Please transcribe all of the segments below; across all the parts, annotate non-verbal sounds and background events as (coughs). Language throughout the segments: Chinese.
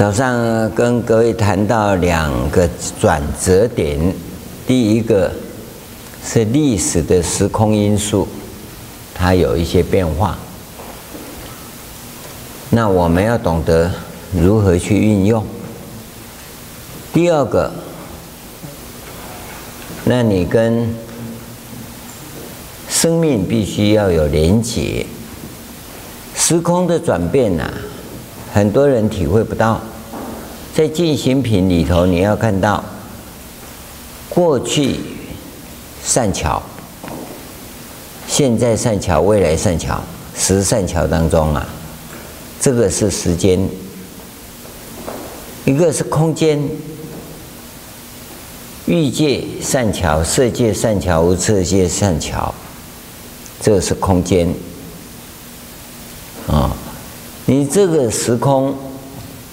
早上跟各位谈到两个转折点，第一个是历史的时空因素，它有一些变化，那我们要懂得如何去运用。第二个，那你跟生命必须要有连结，时空的转变呐、很多人体会不到，在进行品里头，你要看到过去善巧，现在善巧，未来善巧，十善巧当中啊，这个是时间，一个是空间，欲界善巧，色界善巧，无色界善巧，这个是空间啊。你这个时空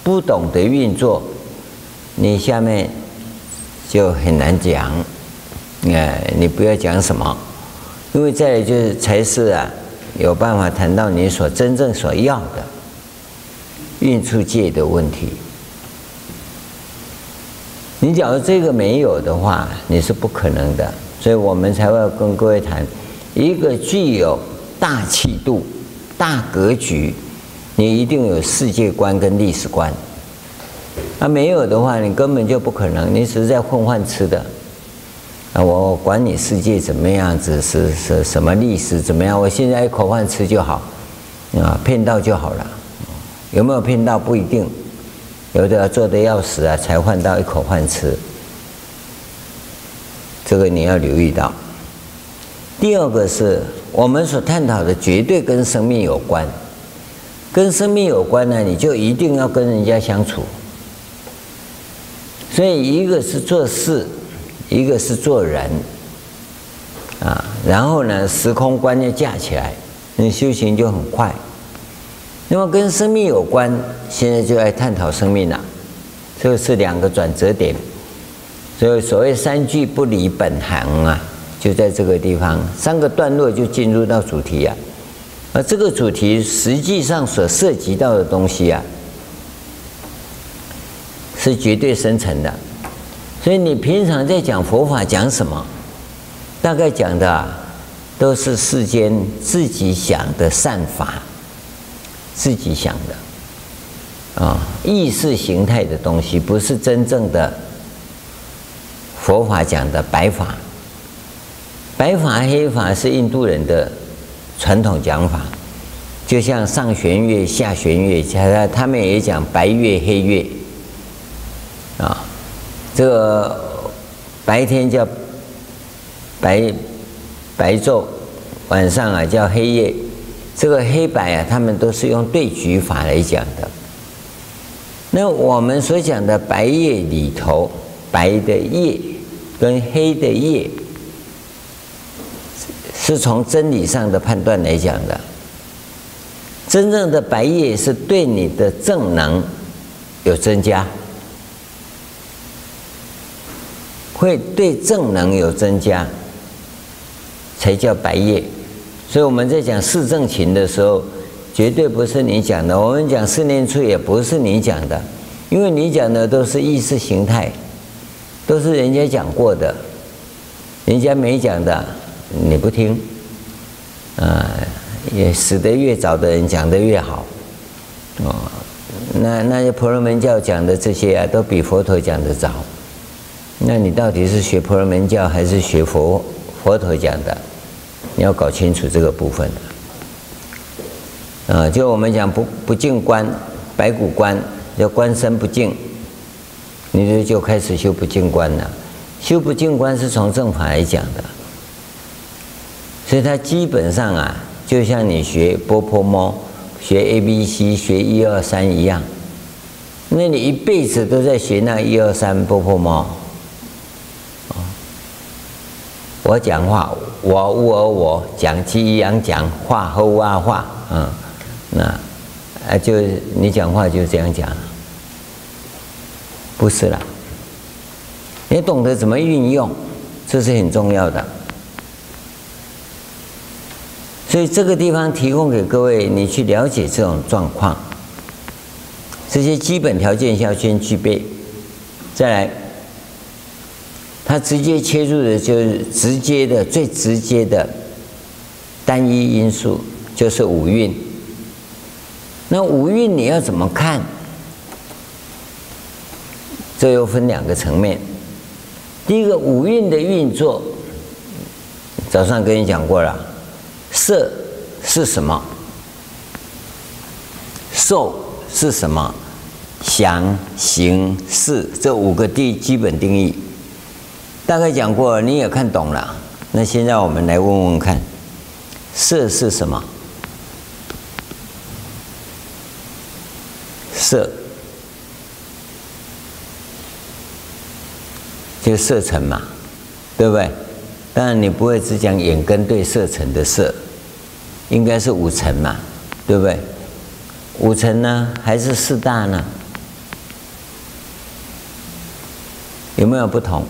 不懂得运作，你下面就很难讲。哎，你不要讲什么，因为再就是才是啊，有办法谈到你所真正所要的运出界的问题。你假如这个没有的话，你是不可能的。所以我们才会跟各位谈一个具有大气度、大格局。你一定有世界观跟历史观，那没有的话，你根本就不可能。你只是在混饭吃的。啊，我管你世界怎么样子，是是什么历史怎么样？我现在一口饭吃就好，啊，骗到就好了。有没有骗到不一定，有的做的要死啊，才换到一口饭吃。这个你要留意到。第二个是我们所探讨的，绝对跟生命有关。跟生命有关呢，你就一定要跟人家相处。所以一个是做事，一个是做人，啊，然后呢，时空观念架起来，你修行就很快。那么跟生命有关，现在就来探讨生命了，这是两个转折点。所以所谓三句不离本行啊，就在这个地方，三个段落就进入到主题啊。而这个主题实际上所涉及到的东西啊，是绝对深层的。所以你平常在讲佛法讲什么，大概讲的啊，都是世间自己想的善法，自己想的啊，意识形态的东西，不是真正的佛法讲的白法。白法黑法是印度人的。传统讲法，就像上弦月、下弦月，他他们也讲白月、黑月，啊，这个白天叫白白昼，晚上啊叫黑夜，这个黑白啊，他们都是用对举法来讲的。那我们所讲的白夜里头，白的夜跟黑的夜。是从真理上的判断来讲的，真正的白夜是对你的正能有增加，会对正能有增加，才叫白夜。所以我们在讲四正勤的时候，绝对不是你讲的；我们讲四念处也不是你讲的，因为你讲的都是意识形态，都是人家讲过的，人家没讲的。你不听，啊，也死得越早的人讲得越好，哦，那那些婆罗门教讲的这些啊，都比佛陀讲的早。那你到底是学婆罗门教还是学佛佛陀讲的？你要搞清楚这个部分。啊，就我们讲不不净观，白骨观，要观身不净，你就就开始修不净观了。修不净观是从正法来讲的。所以它基本上啊，就像你学波泼猫、学 A B C、学一二三一样，那你一辈子都在学那一二三波泼摸。我讲话，我我我讲鸡一样讲话和哇话，嗯，那啊就你讲话就这样讲，不是啦，你懂得怎么运用，这是很重要的。所以这个地方提供给各位，你去了解这种状况。这些基本条件要先具备。再来，它直接切入的就是直接的、最直接的单一因素，就是五蕴。那五蕴你要怎么看？这又分两个层面。第一个，五蕴的运作，早上跟你讲过了，色是什么？受是什么？想、行、识这五个第基本定义，大概讲过，你也看懂了。那现在我们来问问看，色是什么？色，就色尘嘛，对不对？当然你不会只讲眼根对色尘的色，应该是五尘嘛，对不对？五尘呢，还是四大呢？有没有不同？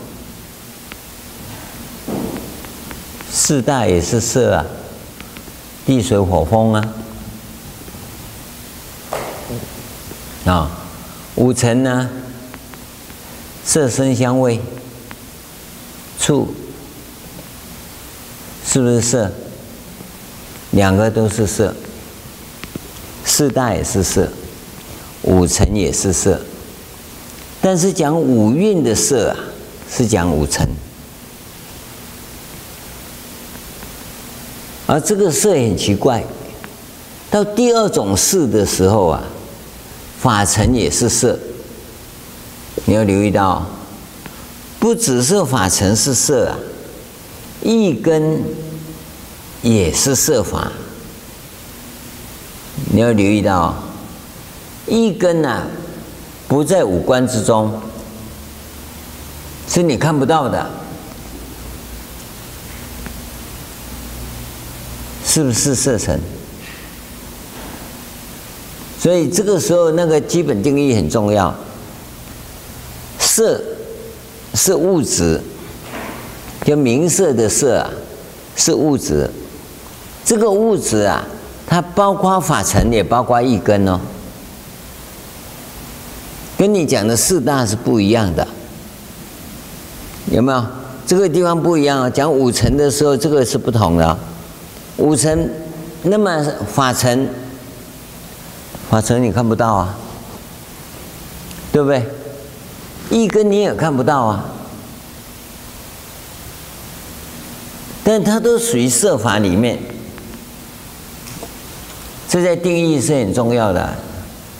四大也是色啊，地水火风啊。啊、五尘呢？色声香味触，是不是色？两个都是色。四大也是色，五尘也是色。但是讲五蕴的色啊，是讲五尘。而这个色很奇怪，到第二种色的时候啊。法尘也是色，你要留意到，不只是法尘是色啊，一根也是色法。你要留意到，一根呢，不在五官之中，是你看不到的，是不是色尘？所以这个时候，那个基本定义很重要。色是物质，就明色的色啊，是物质。这个物质啊，它包括法尘，也包括一根哦。跟你讲的四大是不一样的，有没有？这个地方不一样啊。讲五尘的时候，这个是不同的。五尘，那么法尘。法尘你看不到啊，对不对？一根你也看不到啊，但它都属于色法里面，这在定义是很重要的。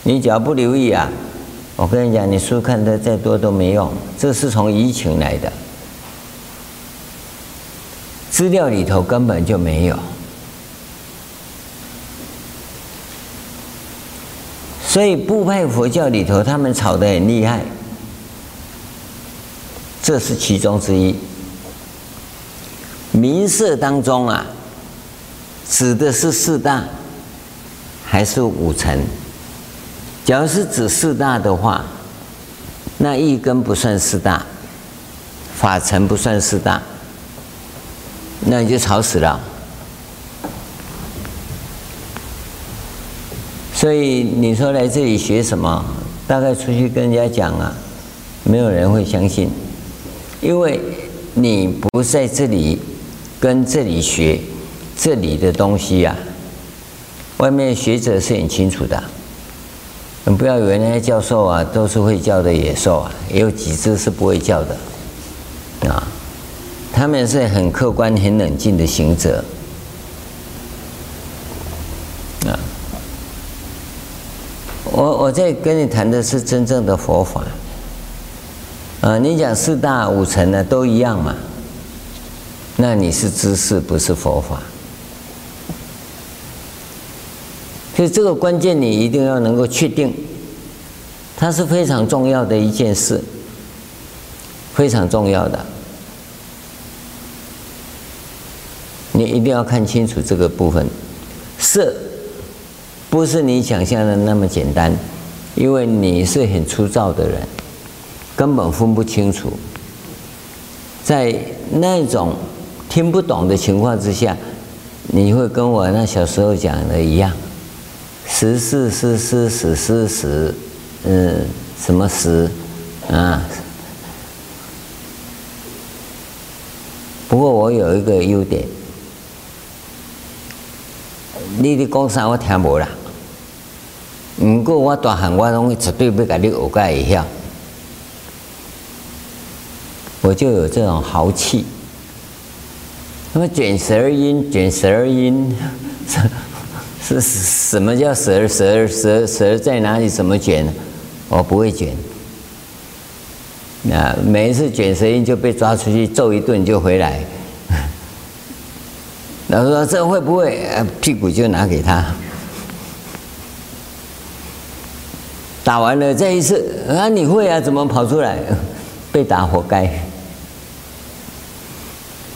你只要不留意啊，我跟你讲，你书看的再多都没用。这是从移情来的，资料里头根本就没有。所以部派佛教里头，他们吵得很厉害，这是其中之一。名色当中啊，指的是四大还是五尘？假如是指四大的话，那一根不算四大，法尘不算四大，那你就吵死了。所以你说来这里学什么？大概出去跟人家讲啊，没有人会相信，因为你不在这里跟这里学这里的东西呀、啊。外面学者是很清楚的，你不要以为那些教授啊都是会教的野兽啊，也有几只是不会教的啊。他们是很客观、很冷静的行者啊。我我在跟你谈的是真正的佛法，啊，你讲四大五尘呢都一样嘛？那你是知识不是佛法，所以这个关键你一定要能够确定，它是非常重要的一件事，非常重要的，你一定要看清楚这个部分，色。不是你想象的那么简单，因为你是很粗糙的人，根本分不清楚。在那种听不懂的情况之下，你会跟我那小时候讲的一样，时是时是时是十，嗯，什么十啊？不过我有一个优点，你的讲啥我听无啦。不过我大汉我拢绝对不给你学个一下，我就有这种豪气。那么卷舌音，卷舌音是是什么叫舌舌舌舌在哪里？怎么卷？我不会卷。那每一次卷舌音就被抓出去揍一顿就回来。(laughs) 老师说这会不会？屁股就拿给他。打完了这一次啊，你会啊？怎么跑出来？(laughs) 被打活该，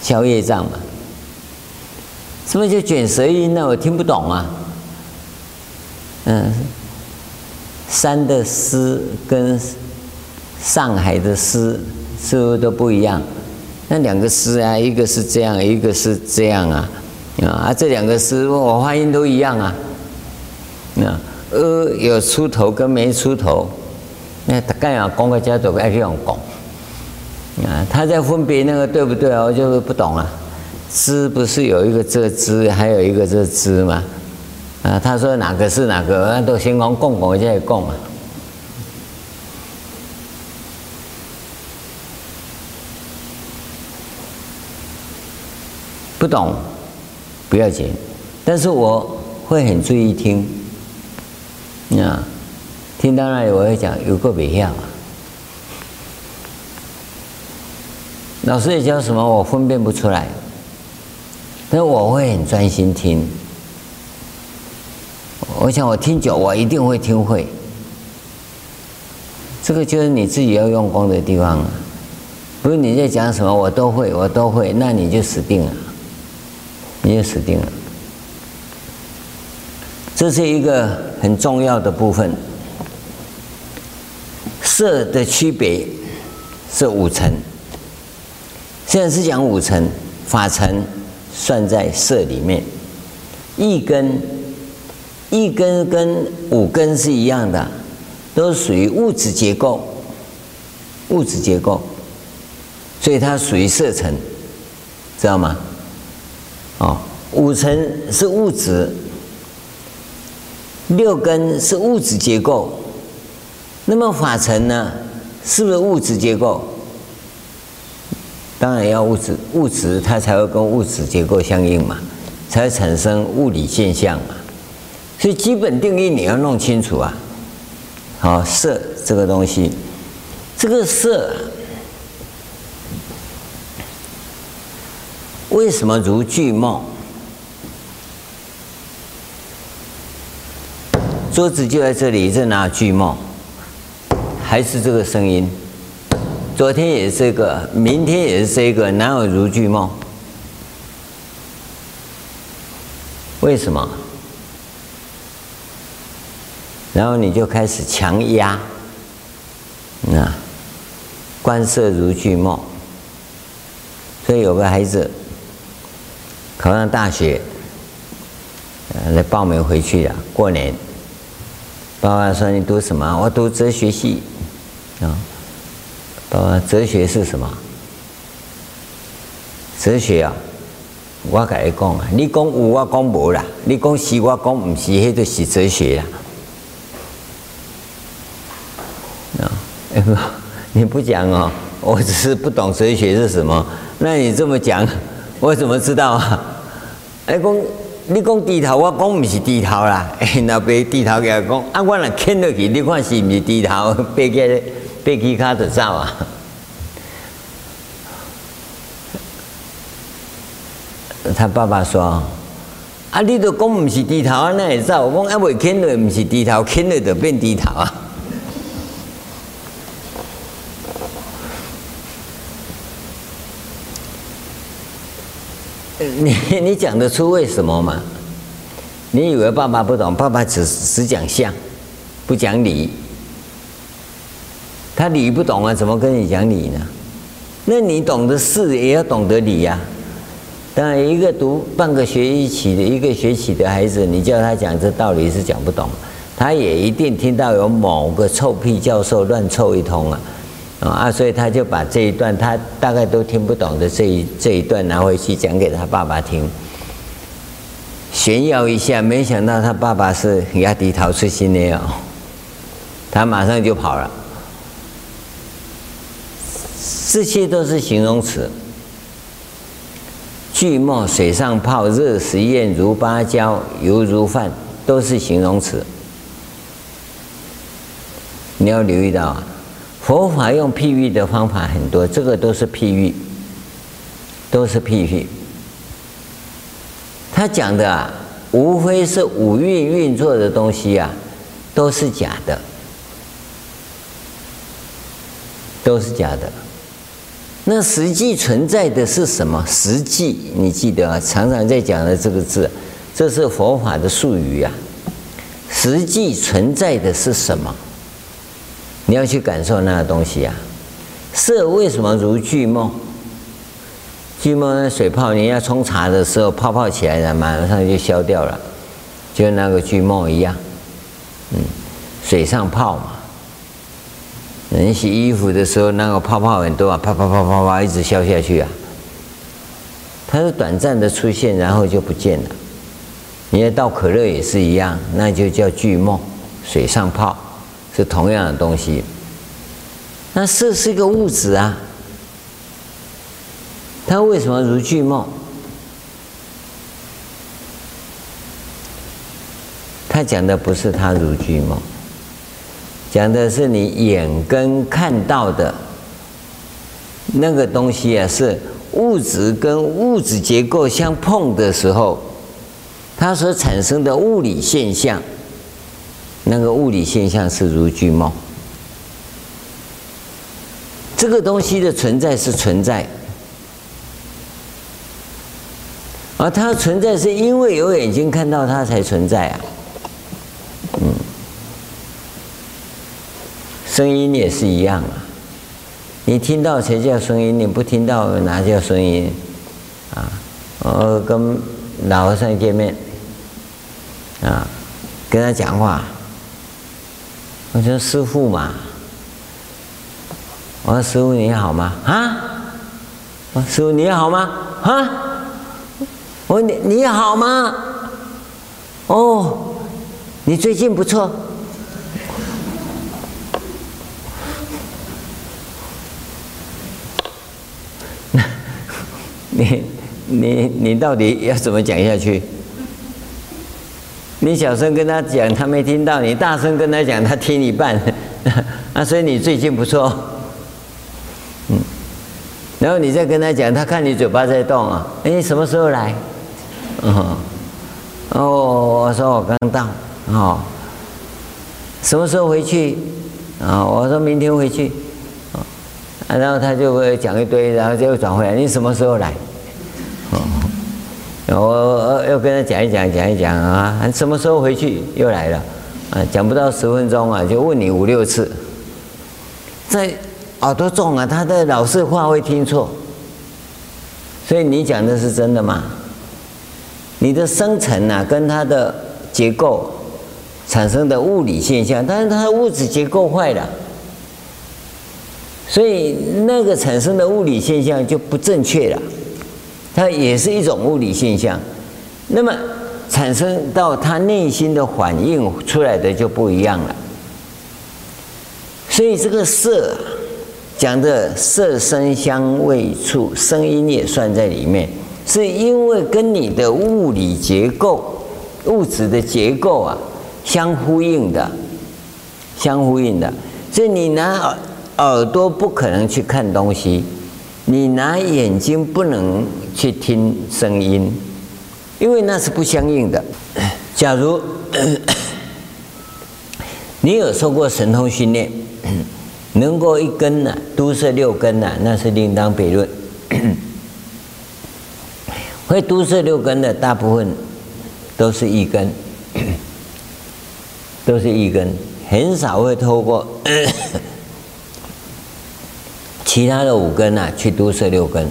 消业障嘛。什么叫卷舌音呢？我听不懂啊。嗯，山的诗跟上海的诗是不是都不一样？那两个诗啊，一个是这样，一个是这样啊。啊，这两个诗我发音都一样啊。那。呃，有出头跟没出头，那大概啊，讲个家族爱这样讲啊，他在分别那个对不对啊？我就不懂了。支不是有一个这支，还有一个这支吗？啊，他说哪个是哪个？那都先讲共共再讲嘛。不懂不要紧，但是我会很注意听。啊，听到那里我会讲有个别样。老师也教什么，我分辨不出来，但我会很专心听。我想我听久，我一定会听会。这个就是你自己要用功的地方啊。不是你在讲什么，我都会，我都会，那你就死定了，你就死定了。这是一个很重要的部分。色的区别是五层，现在是讲五层，法尘算在色里面。一根，一根跟五根是一样的，都属于物质结构，物质结构，所以它属于色尘，知道吗？哦，五尘是物质。六根是物质结构，那么法尘呢？是不是物质结构？当然要物质，物质它才会跟物质结构相应嘛，才会产生物理现象嘛。所以基本定义你要弄清楚啊。好，色这个东西，这个色为什么如巨梦？桌子就在这里，这哪有剧梦？还是这个声音？昨天也是这个，明天也是这个，哪有如巨梦？为什么？然后你就开始强压，那观色如剧梦。所以有个孩子考上大学，来报名回去呀，过年。爸爸说：“你读什么？我读哲学系。”啊，爸爸，哲学是什么？哲学啊，我跟你讲啊，你讲有，我讲无啦；你讲是，我讲不是，那就是哲学啦。(laughs) 你不讲哦，我只是不懂哲学是什么。那你这么讲，我怎么知道啊？哎，公。你讲低头，我讲不是低头啦。哎，那别低头给他讲，啊，我若牵落去，你看是不是低头？别个别起卡就走啊。他爸爸说：“啊，你都讲不是低头啊，那会走？我讲啊，未牵落不是低头，牵落就变低头啊。” (laughs) 你你讲得出为什么吗？你以为爸爸不懂？爸爸只只讲相，不讲理。他理不懂啊，怎么跟你讲理呢？那你懂得事也要懂得理呀、当然，一个读半个学期的一个学期的孩子，你叫他讲这道理是讲不懂。他也一定听到有某个臭屁教授乱凑一通啊，啊，所以他就把这一段他大概都听不懂的这一这一段拿回去讲给他爸爸听，炫耀一下，没想到他爸爸是亚迪陶出心的哦，他马上就跑了。这些都是形容词。巨墨水上泡，热实验如芭蕉，油如饭，都是形容词。你要留意到啊，佛法用譬喻的方法很多，这个都是譬喻，都是譬喻。他讲的啊，无非是五蕴运作的东西啊，都是假的，都是假的。那实际存在的是什么？实际，你记得啊？常常在讲的这个字，这是佛法的术语啊。实际存在的是什么？你要去感受那个东西啊。色为什么如巨梦？巨梦那水泡，你要冲茶的时候，泡泡起来了，马上就消掉了，就那个巨梦一样。嗯，水上泡嘛。人洗衣服的时候，那个泡泡很多啊，啪啪啪啪啪一直消下去啊。它是短暂的出现，然后就不见了。你要倒可乐也是一样，那就叫巨梦，水上泡是同样的东西。那色是一个物质啊，它为什么如巨梦？他讲的不是它如巨梦。讲的是你眼根看到的那个东西啊，是物质跟物质结构相碰的时候，它所产生的物理现象，那个物理现象是如巨梦。这个东西的存在是存在，而它存在是因为有眼睛看到它才存在啊。嗯声音也是一样啊，你听到才叫声音，你不听到哪叫声音？啊，我跟老和尚见面，啊，跟他讲话，我说师傅嘛，我说师傅你好吗？啊，我说师傅你好吗？啊，我说你你好吗？哦，你最近不错。(laughs) 你你你到底要怎么讲下去？你小声跟他讲，他没听到；你大声跟他讲，他听一半。那，(laughs) 所以你最近不错。嗯，然后你再跟他讲，他看你嘴巴在动啊。哎，什么时候来？哦，哦，我说我刚到。哦，什么时候回去？啊，我说明天回去。啊，然后他就会讲一堆，然后就转回来。你什么时候来？哦，我又跟他讲一讲，讲一讲啊，什么时候回去？又来了，啊，讲不到十分钟啊，就问你五六次。在耳朵重啊，他的老是话会听错。所以你讲的是真的吗？你的生成啊，跟它的结构产生的物理现象，但是它的物质结构坏了。所以那个产生的物理现象就不正确了，它也是一种物理现象，那么产生到他内心的反应出来的就不一样了。所以这个色讲的色声香味触，声音也算在里面，是因为跟你的物理结构、物质的结构啊相呼应的，相呼应的，所以你拿。耳耳朵不可能去看东西，你拿眼睛不能去听声音，因为那是不相应的。假如 (coughs) 你有受过神通训练，能够一根呢，都是六根呢，那是另当别论。(coughs) 会都是六根的大部分都是一根，(coughs) 都是一根，很少会透过。其他的五根啊，去都摄六根，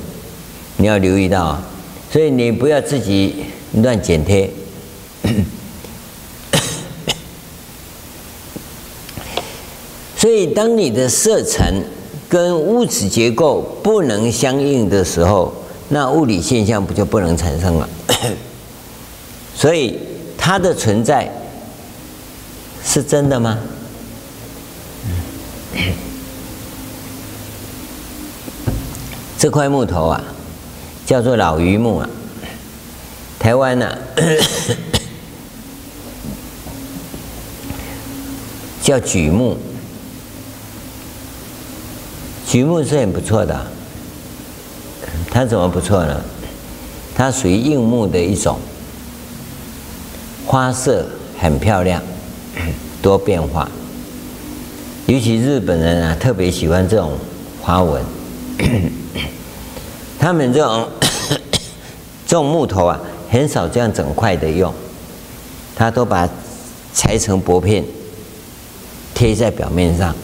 你要留意到啊，所以你不要自己乱剪贴。(coughs) 所以，当你的色尘跟物质结构不能相应的时候，那物理现象不就不能产生了？(coughs) 所以，它的存在是真的吗？(coughs) 这块木头啊，叫做老榆木啊。台湾呢、(coughs) 叫榉木。榉木是很不错的，它怎么不错呢？它属于硬木的一种，花色很漂亮，(coughs) 多变化。尤其日本人啊，特别喜欢这种花纹。(coughs) 他们这种 (coughs) 这种木头啊，很少这样整块的用，他都把裁成薄片，贴在表面上。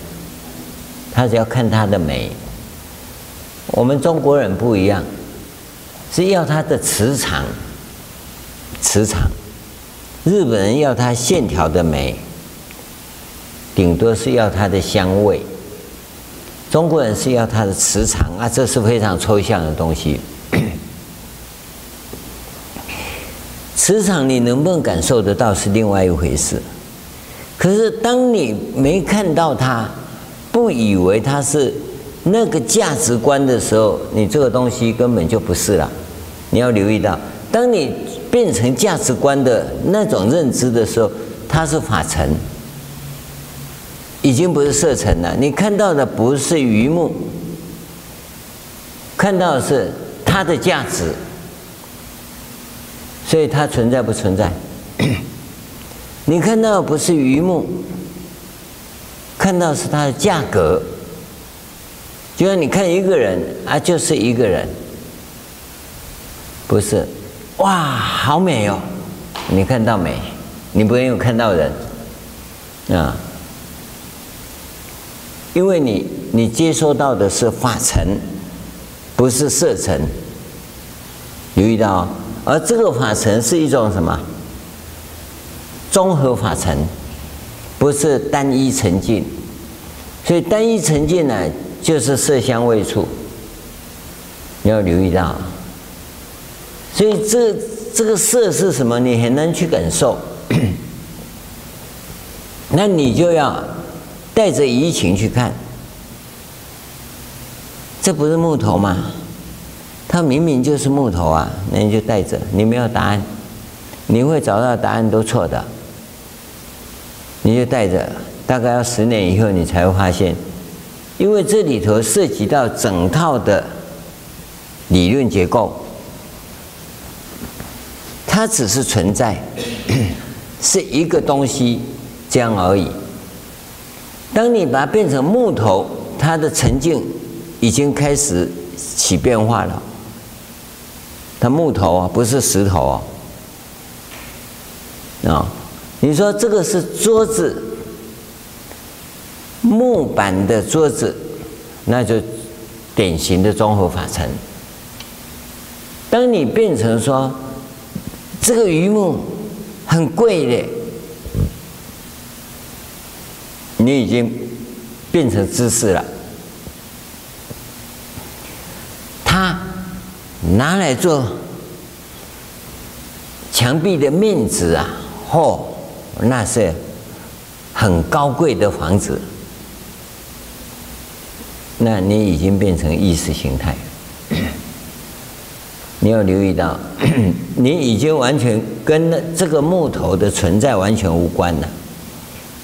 他只要看它的美。我们中国人不一样，是要它的磁场，磁场。日本人要它线条的美，顶多是要它的香味。中国人是要它的磁场啊，这是非常抽象的东西。(coughs) 磁场你能不能感受得到是另外一回事。可是当你没看到它，不以为它是那个价值观的时候，你这个东西根本就不是了。你要留意到，当你变成价值观的那种认知的时候，它是法尘。已经不是色尘了，你看到的不是榆木，看到的是它的价值，所以它存在不存在？(clears throat) 你看到的不是榆木，看到是它的价格。就像你看一个人啊，就是一个人，不是？哇，好美哦！你看到没，你不会有看到人啊。因为你你接收到的是法尘，不是色尘，留意到，而这个法尘是一种什么？综合法尘，不是单一沉浸。所以单一沉浸呢，就是色香味触。你要留意到，所以这这个色是什么？你很难去感受，(coughs) 那你就要。带着移情去看，这不是木头吗？它明明就是木头啊！那你就带着，你没有答案，你会找到答案都错的。你就带着，大概要十年以后你才会发现，因为这里头涉及到整套的理论结构，它只是存在，(coughs) 是一个东西这样而已。当你把它变成木头，它的沉静已经开始起变化了。它木头啊，不是石头啊。啊，你说这个是桌子，木板的桌子，那就典型的综合法尘。当你变成说这个榆木很贵的。你已经变成知识了。它拿来做墙壁的面子啊，或、那是很高贵的房子。那你已经变成意识形态，(coughs) 你要留意到，(coughs) 你已经完全跟这个木头的存在完全无关了。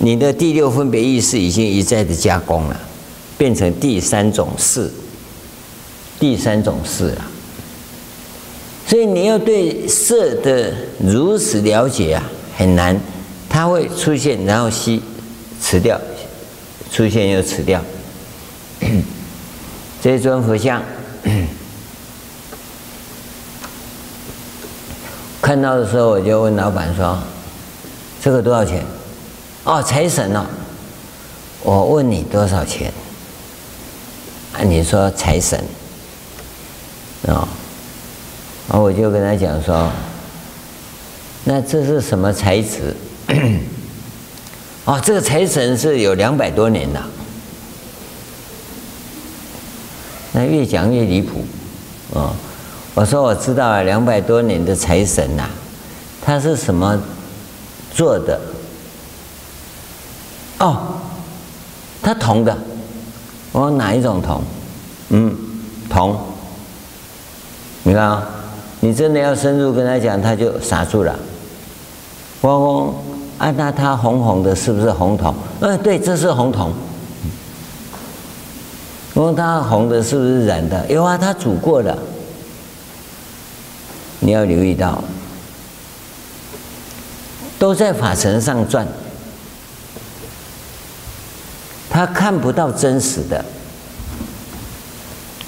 你的第六分别意识已经一再的加工了，变成第三种识，第三种识了。所以你要对色的如实了解啊，很难，它会出现，然后吸，辞掉，出现又辞掉。(coughs) 这尊佛像，(coughs) 看到的时候我就问老板说：“这个多少钱？”哦，财神哦，我问你多少钱？你说财神，哦，然后我就跟他讲说，那这是什么财纸？哦，这个财神是有两百多年了。那越讲越离谱，哦，我说我知道了，两百多年的财神呐，他是什么做的？哦，他铜的。我说哪一种铜？嗯，铜。你看啊，你真的要深入跟他讲，他就傻住了。我说啊，那他红红的，是不是红铜？嗯，对，这是红铜。我问他红的是不是染的？有啊，他煮过的。你要留意到，都在法尘上转，他看不到真实的。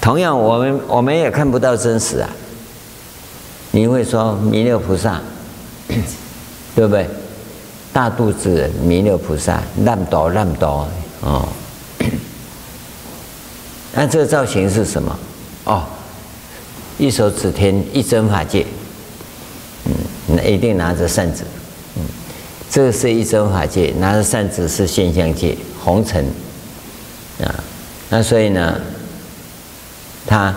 同样，我们我们也看不到真实啊。你会说弥勒菩萨，(clears throat) 对不对？大肚子弥勒菩萨，那么多那么多哦。(clears throat) 那这个造型是什么？哦，一手指天，一真法界。嗯，那一定拿着扇子。嗯，这个是一真法界，拿着扇子是现象界，红尘。啊，那所以呢，他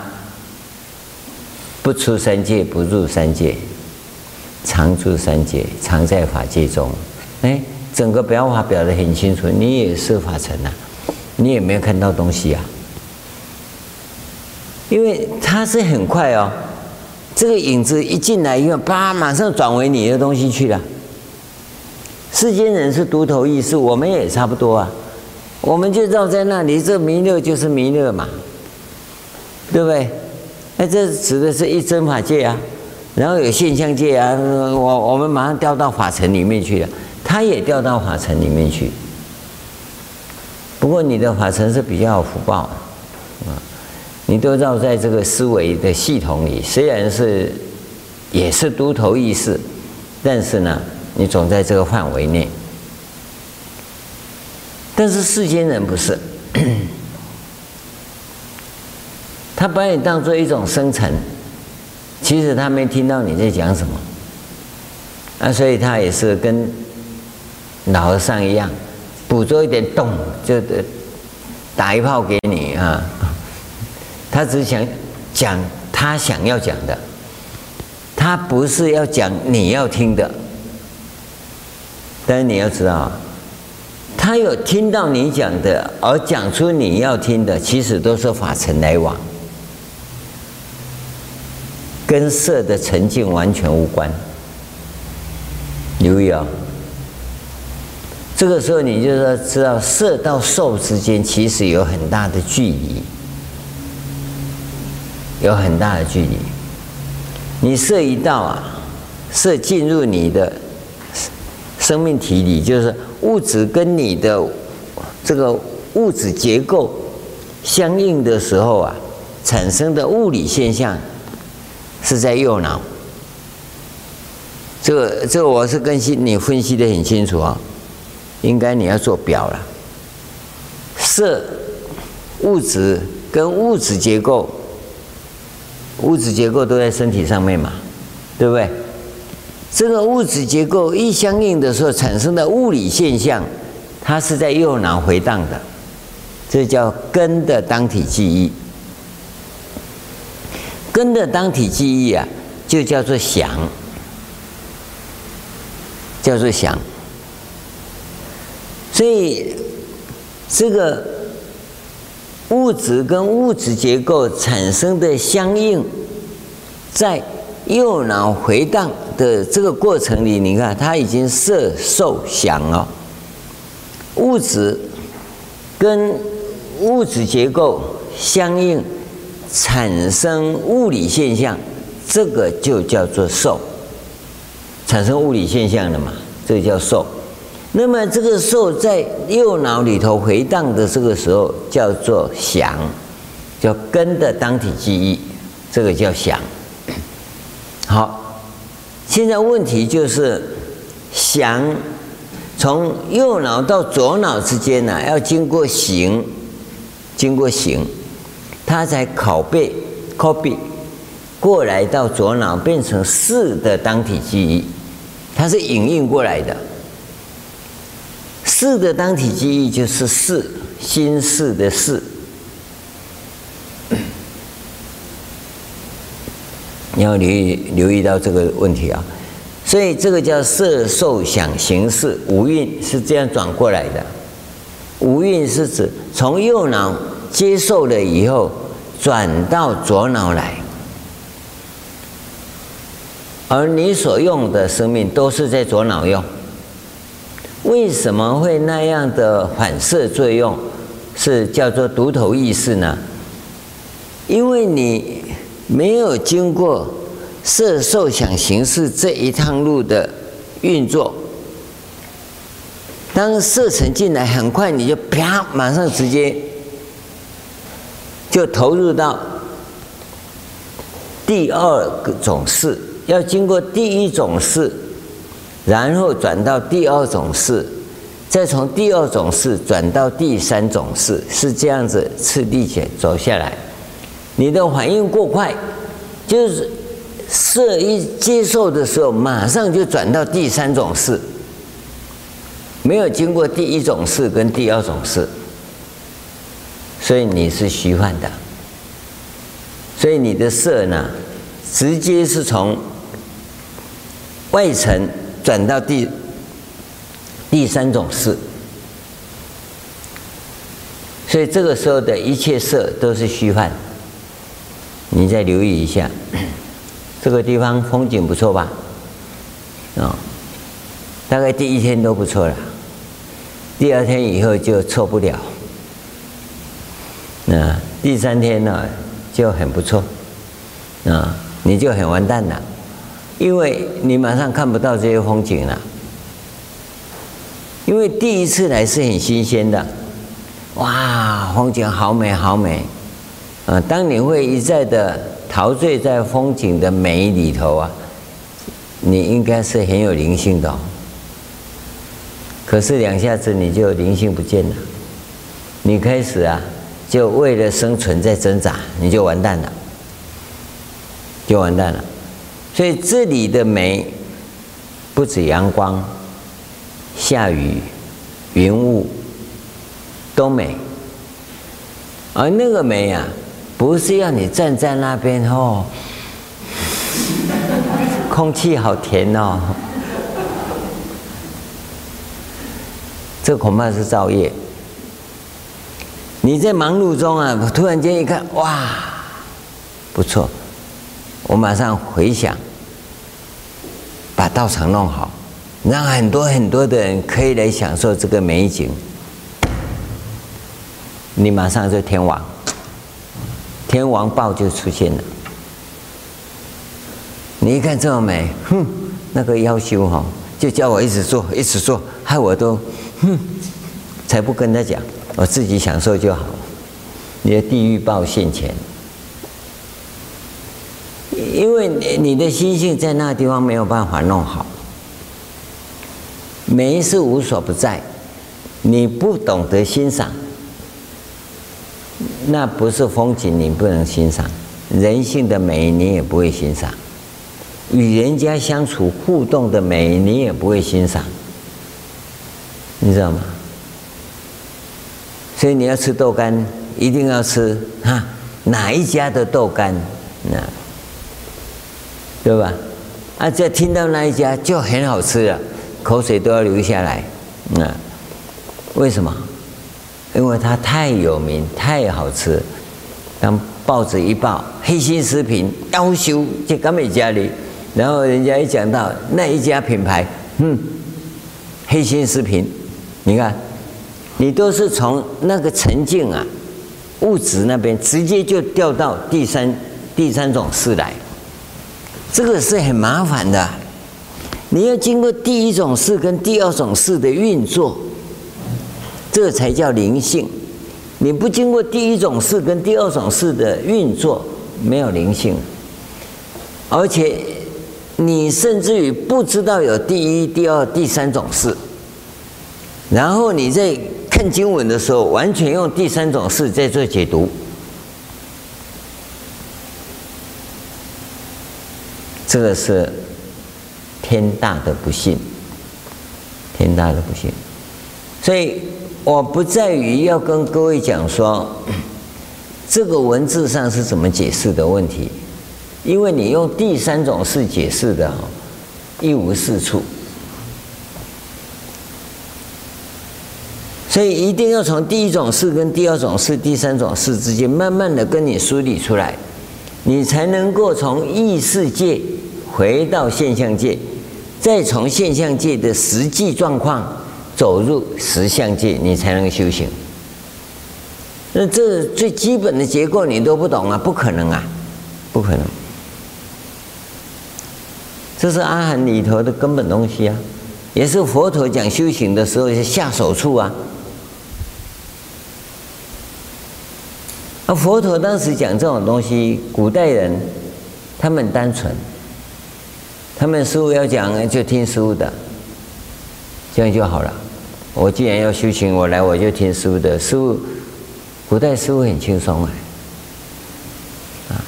不出三界，不入三界，常住三界，常在法界中。哎，整个表法表得很清楚，你也是法尘呐，你也没有看到东西啊。因为它是很快哦，这个影子一进来，因为叭，马上转为你的东西去了。世间人是独头意识，我们也差不多啊，我们就绕在那里，这弥勒就是弥勒嘛，对不对？那这指的是一真法界啊，然后有现象界啊，我我们马上掉到法尘里面去了，他也掉到法尘里面去。不过你的法尘是比较有福报啊。你都绕在这个思维的系统里，虽然是也是独头意识，但是呢，你总在这个范围内。但是世间人不是，(clears throat) 他把你当做一种生尘，其实他没听到你在讲什么，啊，所以他也是跟老和尚一样，捕捉一点动就打一炮给你啊。他只想讲他想要讲的，他不是要讲你要听的。但是你要知道，他有听到你讲的，而讲出你要听的，其实都是法尘来往，跟色的沉静完全无关。留意啊，这个时候你就要知道，色到受之间其实有很大的距离。有很大的距离，你色一到啊，色进入你的生命体里，就是物质跟你的这个物质结构相应的时候啊，产生的物理现象是在右脑。这个这个我是跟你分析的很清楚啊，应该你要做表了。色物质跟物质结构。物质结构都在身体上面嘛，对不对？这个物质结构一相应的时候产生的物理现象，它是在右脑回荡的，这叫根的当体记忆。根的当体记忆啊，就叫做想，叫做想。所以这个。物质跟物质结构产生的相应，在右脑回荡的这个过程里，你看它已经色受想了。物质跟物质结构相应，产生物理现象，这个就叫做受。产生物理现象的嘛，这个叫受。那么这个受在右脑里头回荡的这个时候叫做想，叫根的当体记忆，这个叫想。好，现在问题就是想从右脑到左脑之间呢，要经过行，经过行，它才拷贝 copy 过来到左脑变成四的当体记忆，它是影印过来的。四的当体记忆就是四，心四的四。你要留意留意到这个问题啊。所以这个叫色受想行识五蕴是这样转过来的。五蕴是指从右脑接受了以后，转到左脑来，而你所用的生命都是在左脑用。为什么会那样的反射作用？是叫做独头意识呢？因为你没有经过色受想行识这一趟路的运作，当色尘进来，很快你就啪，马上直接就投入到第二种事，要经过第一种事。然后转到第二种事，再从第二种事转到第三种事，是这样子次第且走下来。你的反应过快，就是色一接受的时候，马上就转到第三种识，没有经过第一种识跟第二种识，所以你是虚幻的。所以你的色呢，直接是从外层。转到第第三种识，所以这个时候的一切色都是虚幻。你再留意一下，(clears throat) 这个地方风景不错吧？啊、大概第一天都不错了，第二天以后就错不了。那第三天呢就很不错，啊、你就很完蛋了。因为你马上看不到这些风景了，因为第一次来是很新鲜的，哇，风景好美好美，啊，当你会一再的陶醉在风景的美里头啊，你应该是很有灵性的哦。可是两下子你就灵性不见了，你开始啊，就为了生存在挣扎，你就完蛋了，就完蛋了。所以这里的美，不止阳光、下雨、云雾都美，而那个美啊，不是要你站在那边哦，空气好甜哦，这恐怕是造业。你在忙碌中啊，突然间一看，哇，不错。我马上回想，把道场弄好，让很多很多的人可以来享受这个美景。你马上就天王，天王报就出现了。你一看这么美，哼，那个夭寿哈，就叫我一直做，一直做，害我都，哼，才不跟他讲，我自己享受就好。你的地狱报现前。因为你的心性在那个地方没有办法弄好，美是无所不在，你不懂得欣赏，那不是风景你不能欣赏，人性的美你也不会欣赏，与人家相处互动的美你也不会欣赏，你知道吗？所以你要吃豆干，一定要吃哈哪一家的豆干那。对吧？啊，这听到那一家就很好吃了，口水都要流下来。那、为什么？因为它太有名，太好吃。当报纸一报，黑心食品夭寿在甘美家里，然后人家一讲到那一家品牌，嗯，黑心食品，你看，你都是从那个沉静啊，物质那边直接就掉到第三第三种事来。这个是很麻烦的，你要经过第一种事跟第二种事的运作，这才叫灵性。你不经过第一种事跟第二种事的运作，没有灵性。而且你甚至于不知道有第一、第二、第三种事，然后你在看经文的时候，完全用第三种事在做解读。这个是天大的不幸，天大的不幸。所以我不在于要跟各位讲说这个文字上是怎么解释的问题，因为你用第三种式解释的，一无是处。所以一定要从第一种式跟第二种式、第三种式之间，慢慢的跟你梳理出来，你才能够从异世界回到现象界，再从现象界的实际状况走入实相界，你才能修行。那这最基本的结构你都不懂啊，不可能啊，不可能。这是阿含里头的根本东西啊，也是佛陀讲修行的时候是下手处啊。佛陀当时讲这种东西，古代人他们单纯，他们师父要讲就听师父的，这样就好了。我既然要修行，我来我就听师父的。师父，古代师父很轻松啊，啊，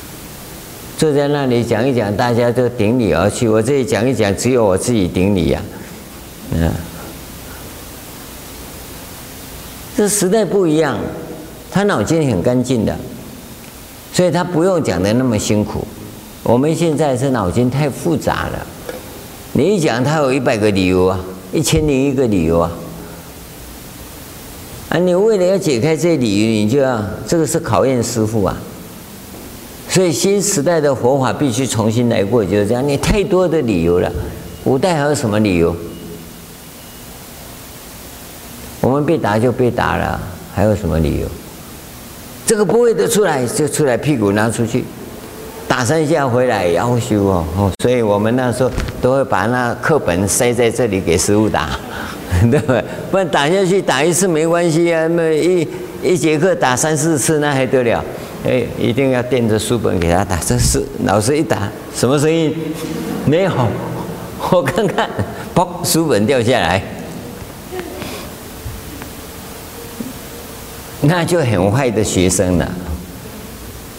坐在那里讲一讲，大家都顶礼而去。我这里讲一讲，只有我自己顶礼呀，嗯，这时代不一样。他脑筋很干净的，所以他不用讲的那么辛苦。我们现在是脑筋太复杂了，你一讲他有一百个理由啊，一千零一个理由啊，啊，你为了要解开这理由，你就要这个是考验师傅啊。所以新时代的佛法必须重新来过，就是这样。你太多的理由了，古代还有什么理由？我们被打就被打了，还有什么理由？这个不会的出来就出来，屁股拿出去打三下回来要修哦哦，所以我们那时候都会把那课本塞在这里给师傅打，(laughs) 对不对？不然打下去打一次没关系啊，那一一节课打三四次那还得了？哎，一定要垫着书本给他打。这是老师一打什么声音？没有，(laughs) 我看看，砰，书本掉下来。那就很坏的学生了，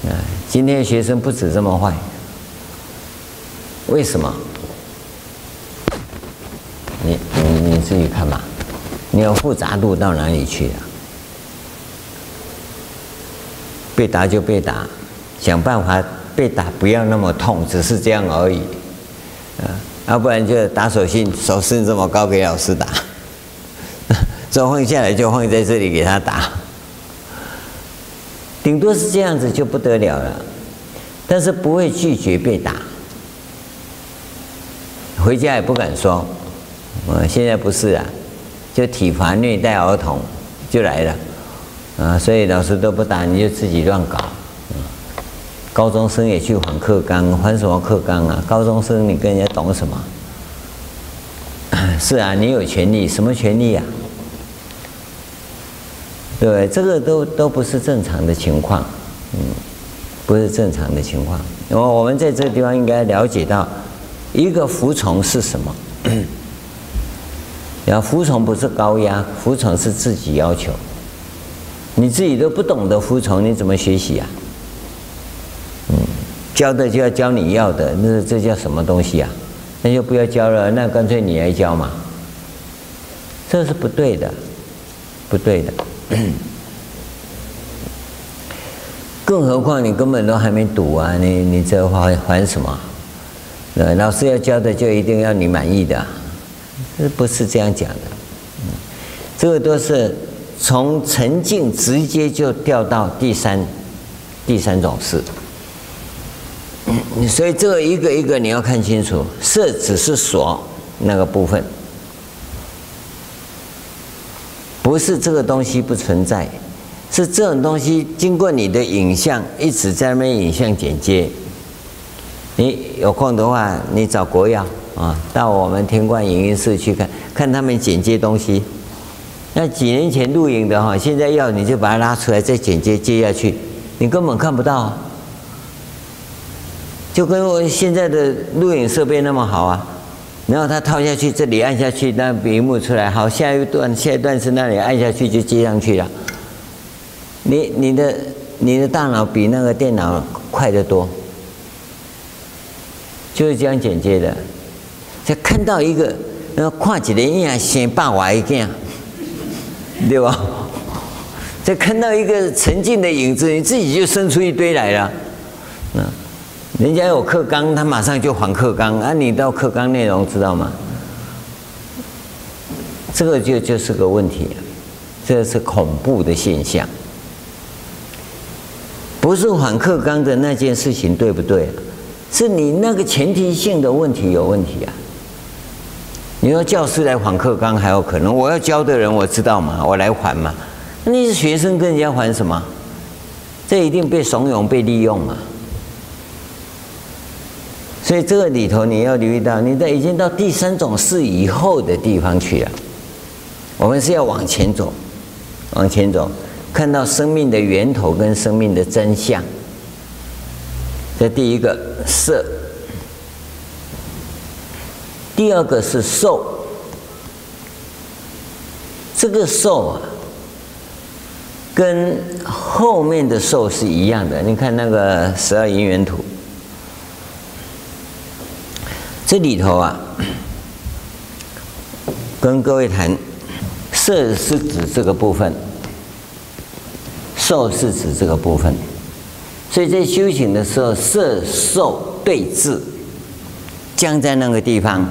啊！今天学生不止这么坏，为什么？你你你自己看嘛，你要复杂度到哪里去了？被打就被打，想办法被打不要那么痛，只是这样而已，啊！要不然就打手心，手伸这么高给老师打，(laughs) 手放下来就放在这里给他打。顶多是这样子就不得了了，但是不会拒绝被打，回家也不敢说。我现在不是啊，就体罚虐待儿童就来了啊，所以老师都不打，你就自己乱搞。高中生也去还课纲，还什么课纲啊？高中生你跟人家懂什么？(coughs) 是啊，你有权利，什么权利啊？对，这个都都不是正常的情况，嗯，不是正常的情况。那么我们在这个地方应该了解到，一个服从是什么？然后服从不是高压，服从是自己要求。你自己都不懂得服从，你怎么学习啊？嗯，教的就要教你要的，那这叫什么东西啊？那就不要教了，那干脆你来教嘛。这是不对的，不对的。(coughs) 更何况你根本都还没读啊！你你这还还什么？呃，老师要教的就一定要你满意的，不是这样讲的。这个都是从沉静直接就掉到第三第三种式。所以这个一个一个你要看清楚，色只是所那个部分。不是这个东西不存在，是这种东西经过你的影像一直在那边影像剪接。你有空的话，你找国药啊，到我们天冠影音室去看看他们剪接东西。那几年前录影的哈，现在要你就把它拉出来再剪接接下去，你根本看不到，就跟我现在的录影设备那么好啊。然后他套下去，这里按下去，那屏幕出来。好，下一段，下一段是那里按下去就接上去了。你你的你的大脑比那个电脑快得多，就是这样剪接的。再看到一个，然后看起来一样先霸我一件，对吧？再看到一个沉静的影子，你自己就生出一堆来了。那人家有课纲，他马上就还课纲啊！你到课纲内容知道吗？这个就就是个问题，这是恐怖的现象。不是反课纲的那件事情对不对？是你那个前提性的问题有问题啊！你说教师来还课纲还有可能，我要教的人我知道嘛，我来还嘛。那你是学生跟人家还什么？这一定被怂恿、被利用嘛。所以这个里头你要留意到，你在已经到第三种事以后的地方去了。我们是要往前走，往前走，看到生命的源头跟生命的真相。这第一个色，第二个是受。这个受啊，跟后面的受是一样的。你看那个十二因缘图。这里头啊，跟各位谈，色是指这个部分，受是指这个部分，所以在修行的时候，色受对治，将在那个地方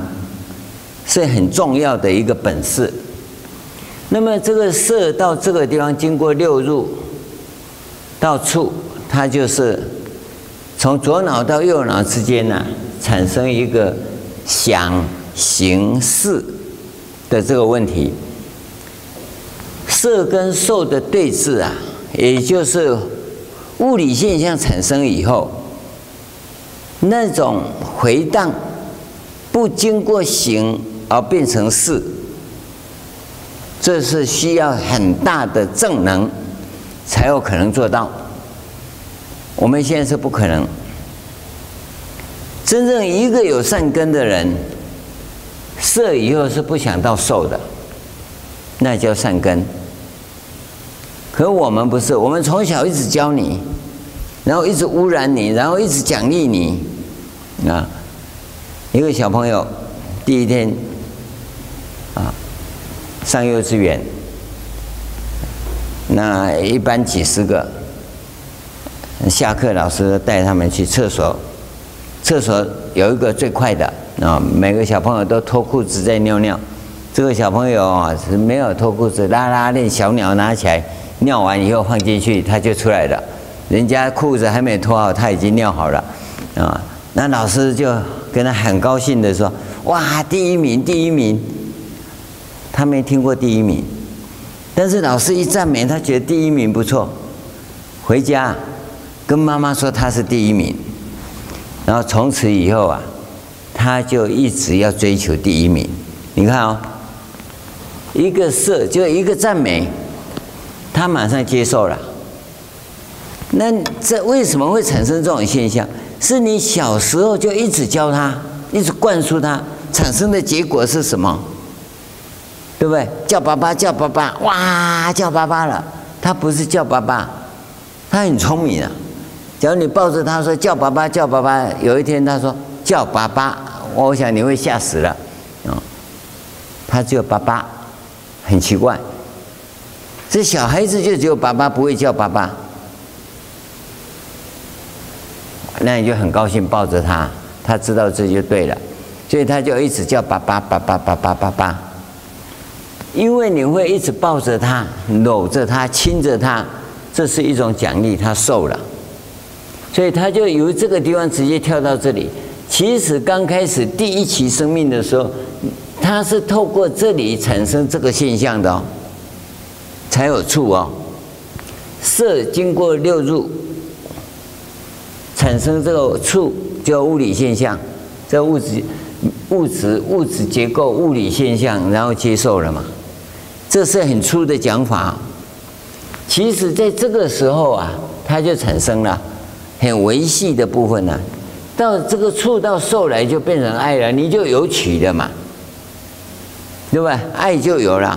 是很重要的一个本事。那么这个色到这个地方，经过六入到处，它就是从左脑到右脑之间呢、产生一个。想行识的这个问题，色跟受的对峙啊，也就是物理现象产生以后，那种回荡不经过行而变成事，这是需要很大的正能才有可能做到。我们现在是不可能。真正一个有善根的人，色以后是不想到受的，那叫善根。可我们不是，我们从小一直教你，然后一直污染你，然后一直奖励你。啊，一个小朋友第一天啊上幼稚园，那一班几十个，下课老师带他们去厕所。厕所有一个最快的啊，每个小朋友都脱裤子在尿尿。这个小朋友啊是没有脱裤子，拉拉链小鸟拿起来尿完以后放进去，他就出来了。人家裤子还没脱好，他已经尿好了啊。那老师就跟他很高兴的说：“哇，第一名，第一名！”他没听过第一名，但是老师一赞美，他觉得第一名不错。回家跟妈妈说他是第一名。然后从此以后啊，他就一直要追求第一名。你看哦，一个色就一个赞美，他马上接受了。那这为什么会产生这种现象？是你小时候就一直教他，一直灌输他，产生的结果是什么？对不对？叫爸爸，叫爸爸，哇，叫爸爸了。他不是叫爸爸，他很聪明啊。假如你抱着他说叫爸爸叫爸爸，有一天他说叫爸爸，我想你会吓死了，啊，他只有爸爸，很奇怪，这小孩子就只有爸爸，不会叫爸爸，那你就很高兴抱着他，他知道这就对了，所以他就一直叫爸爸爸爸爸爸爸爸，因为你会一直抱着他，搂着他，亲着他，这是一种奖励，他受了。所以他就由这个地方直接跳到这里。其实刚开始第一期生命的时候，他是透过这里产生这个现象的哦，才有处哦。色经过六入，产生这个处叫物理现象，这物质、物质、物质结构、物理现象，然后接受了嘛。这是很粗的讲法。其实在这个时候啊，它就产生了。很维系的部分呢、到这个触到受来就变成爱了，你就有取的嘛，对吧？爱就有了，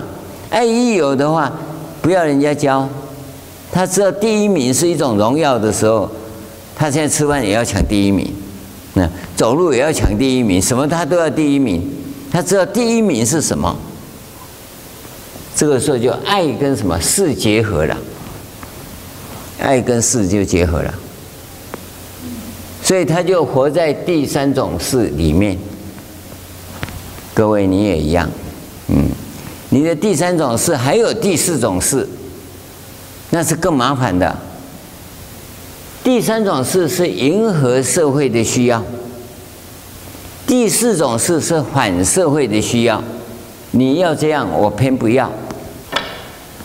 爱一有的话，不要人家教，他知道第一名是一种荣耀的时候，他现在吃饭也要抢第一名，那走路也要抢第一名，什么他都要第一名，他知道第一名是什么，这个时候就爱跟什么事结合了，爱跟事就结合了。所以他就活在第三种事里面。各位你也一样，嗯，你的第三种事还有第四种事，那是更麻烦的。第三种事是迎合社会的需要，第四种事是反社会的需要。你要这样，我偏不要。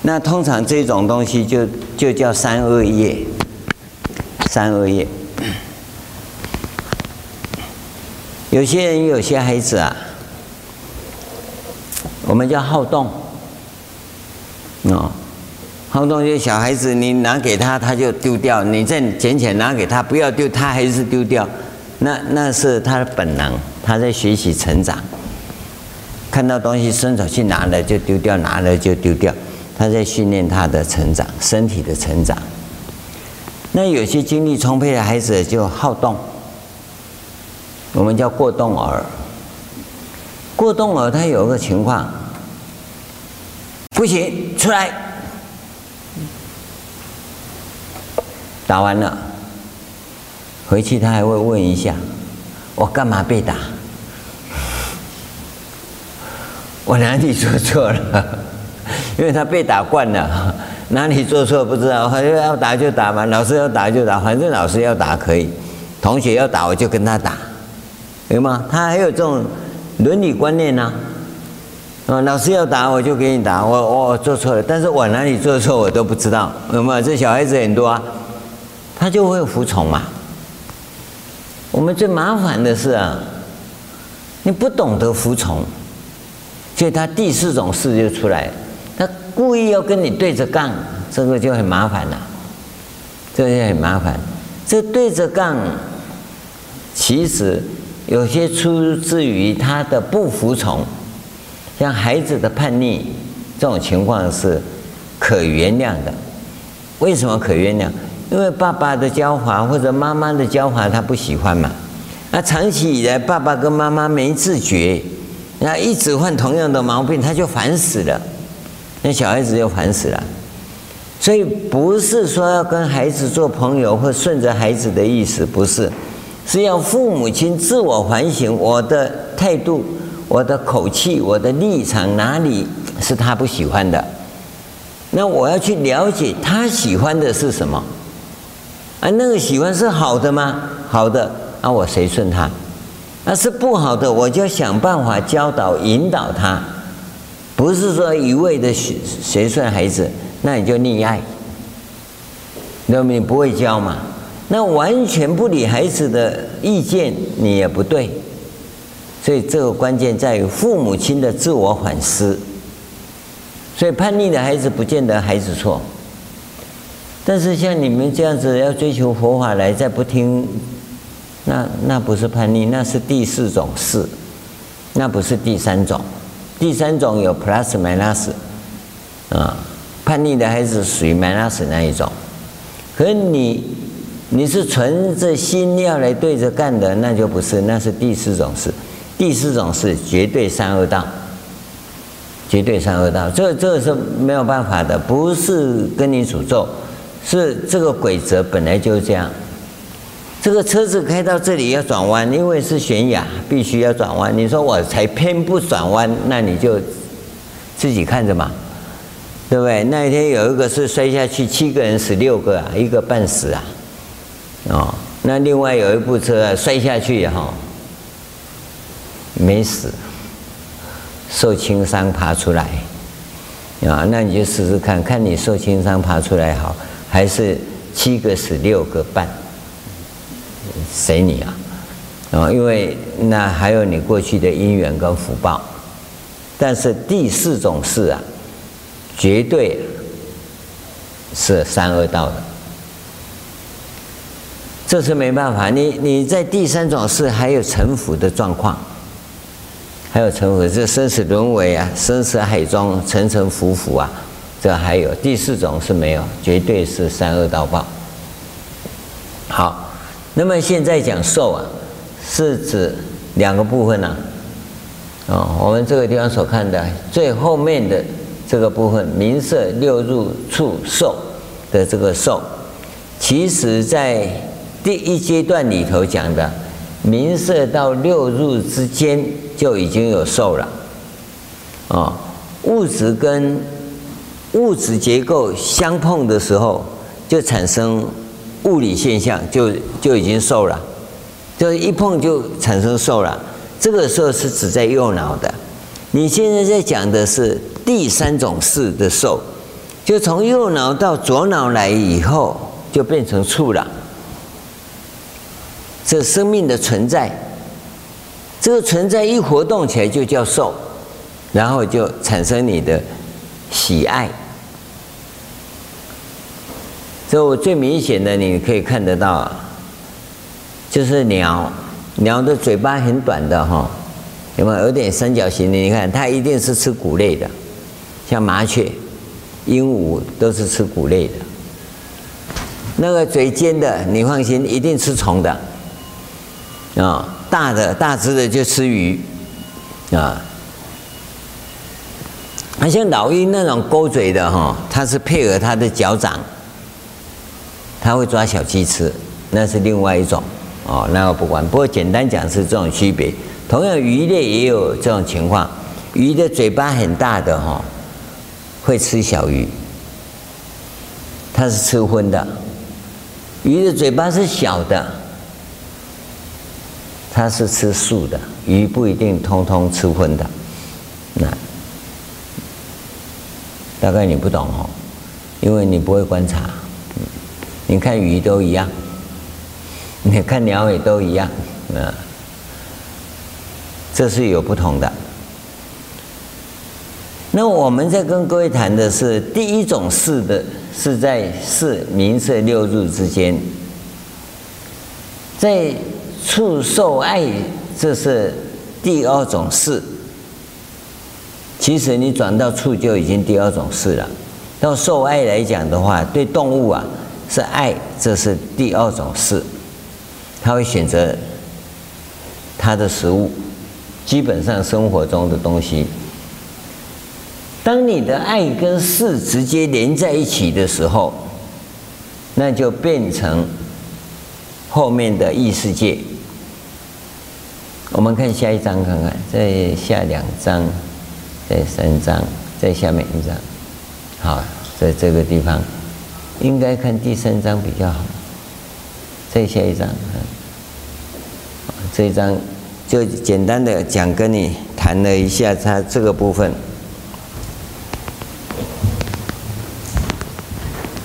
那通常这种东西就就叫三恶业，三恶业。有些人有些孩子啊，我们叫好动，好动就小孩子，你拿给他他就丢掉，你再捡起来拿给他不要丢，他还是丢掉，那那是他的本能，他在学习成长。看到东西伸手去拿了就丢掉，拿了就丢掉，他在训练他的成长，身体的成长。那有些精力充沛的孩子就好动。我们叫过动儿，过动儿他有个情况，不行，出来，打完了，回去他还会问一下，我干嘛被打？(laughs) 我哪里做错了？(laughs) 因为他被打惯了，哪里做错不知道，反正要打就打嘛，老师要打就打，反正老师要打可以，同学要打我就跟他打。有吗？他还有这种伦理观念呢？啊，老师要打我就给你打，我我做错了，但是我哪里做错我都不知道，有没有？这小孩子很多啊，他就会服从嘛。我们最麻烦的是啊，你不懂得服从，所以他第四种事就出来，他故意要跟你对着干，这个就很麻烦了，这个就很麻烦。这对着干，其实。有些出自于他的不服从，像孩子的叛逆这种情况是可原谅的。为什么可原谅？因为爸爸的教法或者妈妈的教法他不喜欢嘛。那长期以来爸爸跟妈妈没自觉，那一直犯同样的毛病，他就烦死了。那小孩子就烦死了。所以不是说要跟孩子做朋友或顺着孩子的意思，不是。是要父母亲自我反省，我的态度、我的口气、我的立场哪里是他不喜欢的？那我要去了解他喜欢的是什么？啊，那个喜欢是好的吗？好的，那我随顺他；那是不好的，我就想办法教导、引导他。不是说一味的随随顺孩子，那你就溺爱，那么你不会教嘛？那完全不理孩子的意见，你也不对。所以这个关键在于父母亲的自我反思。所以叛逆的孩子不见得孩子错，但是像你们这样子要追求佛法来再不听，那那不是叛逆，那是第四种事，那不是第三种。第三种有 plus minus 啊，叛逆的孩子属于 minus 那一种，可你。你是存着心要来对着干的，那就不是，那是第四种事。第四种事绝对三恶道，绝对三恶道。这这是没有办法的，不是跟你诅咒，是这个规则本来就是这样。这个车子开到这里要转弯，因为是悬崖，必须要转弯。你说我才偏不转弯，那你就自己看着嘛，对不对？那一天有一个是摔下去，七个人死六个啊，一个半死啊。哦，那另外有一部车摔下去以后没死，受轻伤爬出来，啊，那你就试试看看你受轻伤爬出来好，还是七个死六个半，随你啊，啊，因为那还有你过去的因缘跟福报，但是第四种事啊，绝对是三恶道的。这是没办法，你你在第三种事还有沉浮的状况，还有沉浮，这生死轮回啊，生死海中沉沉浮浮啊，这还有第四种是没有，绝对是三恶道报。好，那么现在讲受啊，是指两个部分呢、啊，哦，我们这个地方所看的最后面的这个部分，名色六入处受的这个受，其实在第一阶段里头讲的，名色到六入之间就已经有受了，啊，物质跟物质结构相碰的时候，就产生物理现象，就就已经受了，就一碰就产生受了。这个时候是指在右脑的。你现在在讲的是第三种式的受，就从右脑到左脑来以后，就变成触了。这生命的存在，这个存在一活动起来就叫受，然后就产生你的喜爱。这我最明显的你可以看得到，就是鸟，鸟的嘴巴很短的哈，有没有？有点三角形的？你看它一定是吃谷类的，像麻雀、鹦鹉都是吃谷类的。那个嘴尖的，你放心，一定吃虫的。啊，大的大只的就吃鱼，啊，还像老鹰那种勾嘴的哈，它是配合它的脚掌，它会抓小鸡吃，那是另外一种哦，那我不管。不过简单讲是这种区别。同样鱼类也有这种情况，鱼的嘴巴很大的哈，会吃小鱼，它是吃荤的；鱼的嘴巴是小的。它是吃素的，鱼不一定通通吃荤的。那大概你不懂哦，因为你不会观察。你看鱼都一样，你看鸟也都一样，啊，这是有不同的。那我们在跟各位谈的是第一种事的，是在四名色六入之间，在。处受爱，这是第二种事。其实你转到处就已经第二种事了。到受爱来讲的话，对动物啊是爱，这是第二种事。他会选择他的食物，基本上生活中的东西。当你的爱跟事直接连在一起的时候，那就变成后面的异世界。我们看下一张，看看再下两张，这三张，在下面一张。好，在这个地方，应该看第三张比较好。再下一张，这一张就简单的讲，跟你谈了一下它这个部分。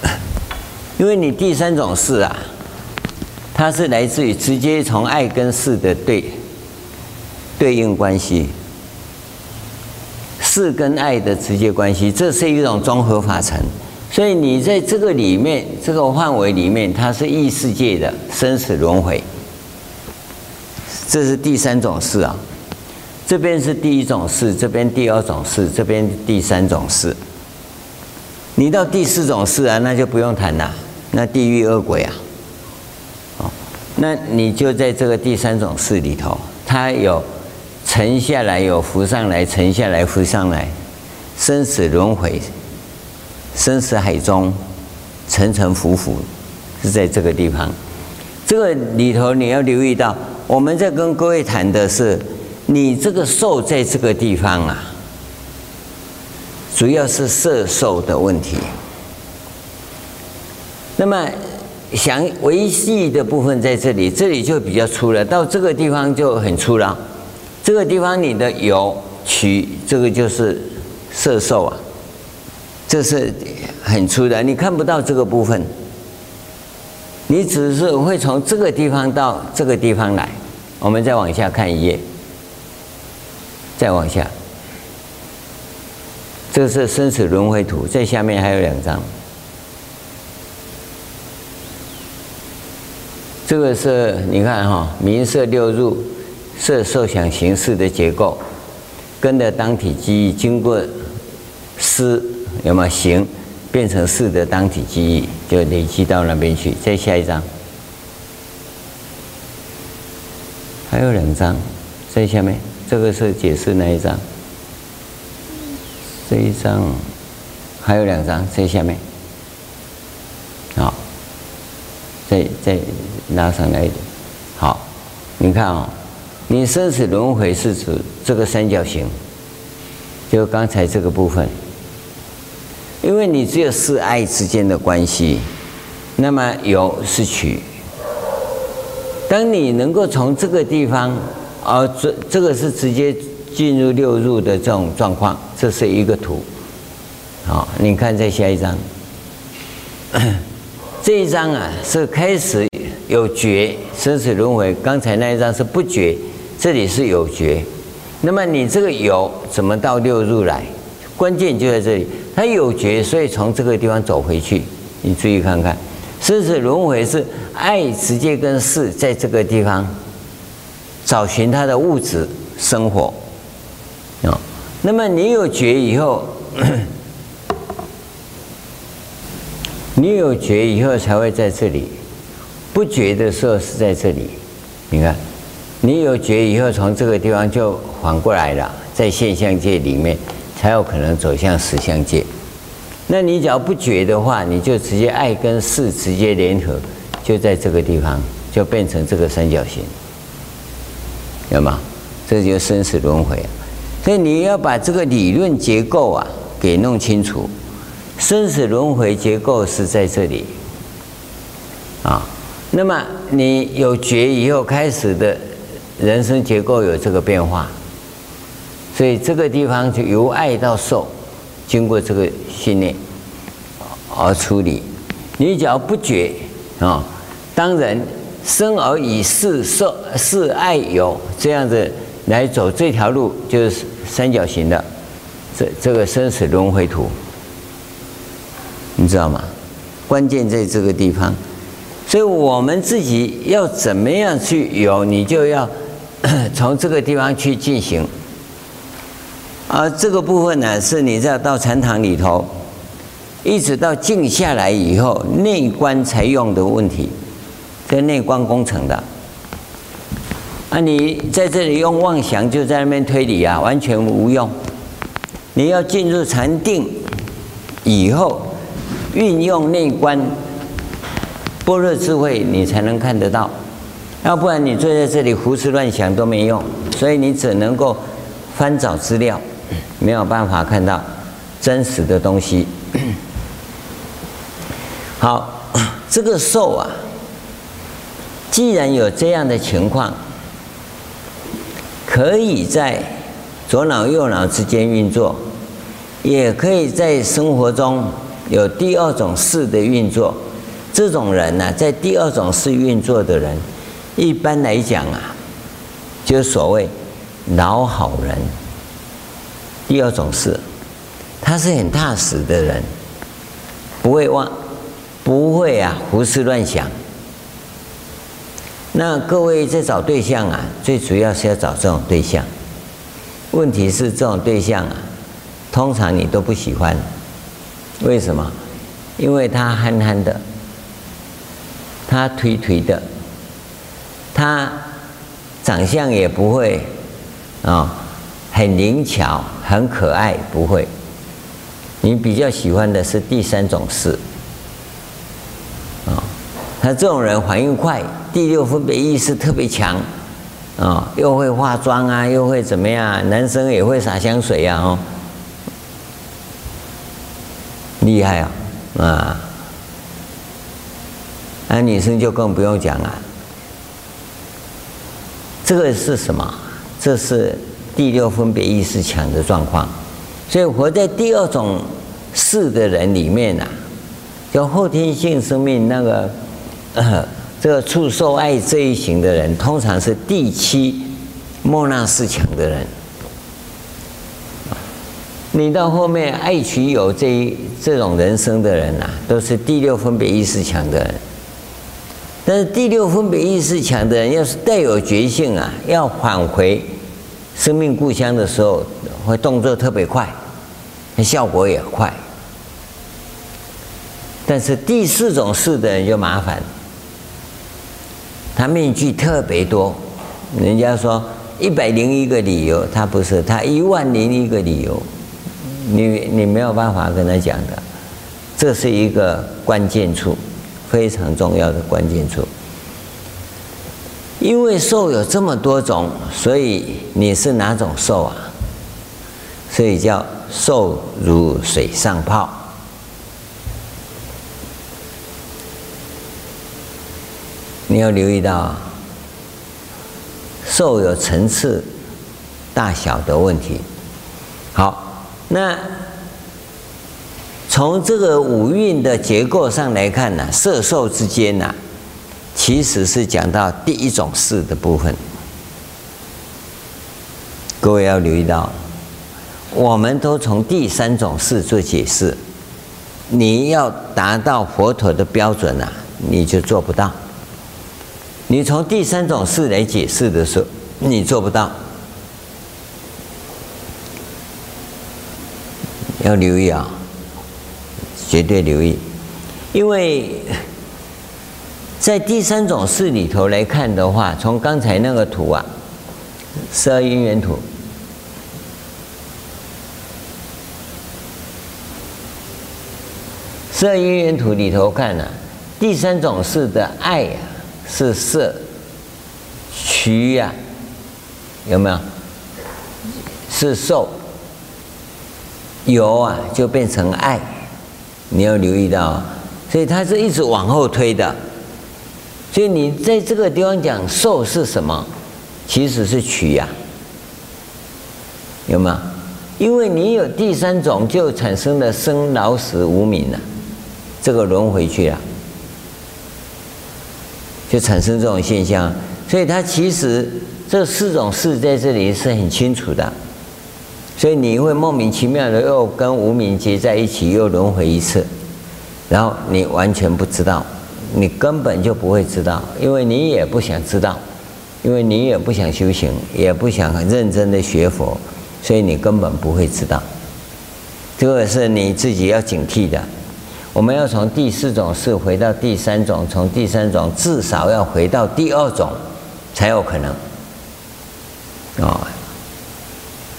(coughs) 因为你第三种事啊，它是来自于直接从爱跟事的对。对应关系，是跟爱的直接关系，这是一种综合法尘。所以你在这个里面，这个范围里面，它是异世界的生死轮回。这是第三种事啊，这边是第一种事，这边第二种事，这边第三种事。你到第四种事啊，那就不用谈了，那地狱恶鬼啊，哦，那你就在这个第三种事里头，它有。沉下来有浮上来，沉下来浮上来，生死轮回，生死海中沉沉浮浮，是在这个地方。这个里头你要留意到，我们在跟各位谈的是，你这个受在这个地方啊，主要是色受的问题。那么想维系的部分在这里，这里就比较粗了，到这个地方就很粗了。这个地方你的有取，这个就是色受啊，这是很粗的，你看不到这个部分，你只是会从这个地方到这个地方来。我们再往下看一页，再往下，这是生死轮回图，在下面还有两张，这个是你看哈，名色六入。色受想行识的结构，跟着当体记忆，经过思有没有行，变成识的当体记忆，就累积到那边去。再下一张，还有两张，在下面，这个是解释那一张，这一张。还有两张。在下面，好，再再拉上来一点。好，你看哦，你生死轮回是指这个三角形，就刚才这个部分。因为你只有四爱之间的关系，那么有是取。当你能够从这个地方，而这这个是直接进入六入的这种状况，这是一个图。好，你看再下一张，(coughs) 这一张啊是开始有觉生死轮回，刚才那一张是不觉，这里是有觉。那么你这个有怎么到六入来？关键就在这里。他有觉，所以从这个地方走回去。你注意看看，生死轮回是爱直接跟事在这个地方找寻他的物质生活啊。那么你有觉以后，(clears throat) 你有觉以后才会在这里。不觉的时候是在这里。你看，你有觉以后，从这个地方就缓过来了，在现象界里面。才有可能走向实相界。那你只要不觉的话，你就直接爱跟事直接联合，就在这个地方，就变成这个三角形，有吗？这就是生死轮回。所以你要把这个理论结构啊给弄清楚。生死轮回结构是在这里啊。那么你有觉以后开始的人生结构有这个变化。所以这个地方就由爱到受，经过这个训练而处理。你只要不觉啊，当人生而以是受是爱有这样子来走这条路，就是三角形的这这个生死轮回图，你知道吗？关键在这个地方。所以我们自己要怎么样去有，你就要从这个地方去进行。而这个部分呢，是你在到禅堂里头，一直到静下来以后，内观才用的问题，这内观工程的。啊，你在这里用妄想就在那边推理啊，完全无用。你要进入禅定以后，运用内观，般若智慧，你才能看得到。要不然你坐在这里胡思乱想都没用，所以你只能够翻找资料。没有办法看到真实的东西。(coughs) 好，(coughs) 这个受啊，既然有这样的情况，可以在左脑右脑之间运作，也可以在生活中有第二种式的运作。这种人呢、在第二种式运作的人，一般来讲啊，就是所谓老好人。第二种是，他是很踏实的人，不会忘，不会啊胡思乱想。那各位在找对象啊，最主要是要找这种对象。问题是这种对象啊，通常你都不喜欢，为什么？因为他憨憨的，他颓颓的，他长相也不会啊。很灵巧，很可爱，不会。你比较喜欢的是第三种事，啊，他这种人反应快，第六分别意识特别强，啊，又会化妆啊，又会怎么样？男生也会洒香水呀，哦，厉害啊，啊，那女生就更不用讲了。这个是什么？这是。第六分别意识强的状况，所以活在第二种识的人里面啊，叫后天性生命那个，呃，这个触受爱这一型的人，通常是第七莫那斯强的人。你到后面爱取有这一这种人生的人啊，都是第六分别意识强的人。但是第六分别意识强的人，要是带有觉性啊，要返回。生命故乡的时候，会动作特别快，效果也快。但是第四种事的人就麻烦，他面具特别多。人家说一百零一个理由，他不是，他一万零一个理由，你你没有办法跟他讲的。这是一个关键处，非常重要的关键处。因为受有这么多种，所以你是哪种受啊？所以叫受如水上泡。你要留意到，受有层次大小的问题。好，那从这个五蕴的结构上来看呢，色受之间呢，其实是讲到第一种事的部分。各位要留意到，我们都从第三种事做解释，你要达到佛陀的标准啊，你就做不到。你从第三种事来解释的时候，你做不到。要留意啊，绝对留意，因为在第三种事里头来看的话，从刚才那个图啊，十二因缘图，十二因缘图里头看呢、第三种事的爱呀、是色，取呀、有没有？是受，有啊，就变成爱，你要留意到，所以它是一直往后推的。所以你在这个地方讲受是什么？其实是取呀、有吗？因为你有第三种，就产生了生老死无明了，这个轮回去了。就产生这种现象，所以它其实这四种事在这里是很清楚的，所以你会莫名其妙的又跟无名结在一起，又轮回一次，然后你完全不知道，你根本就不会知道，因为你也不想知道，因为你也不想修行，也不想很认真的学佛，所以你根本不会知道，这个是你自己要警惕的。我们要从第四种是回到第三种，从第三种至少要回到第二种，才有可能。哦，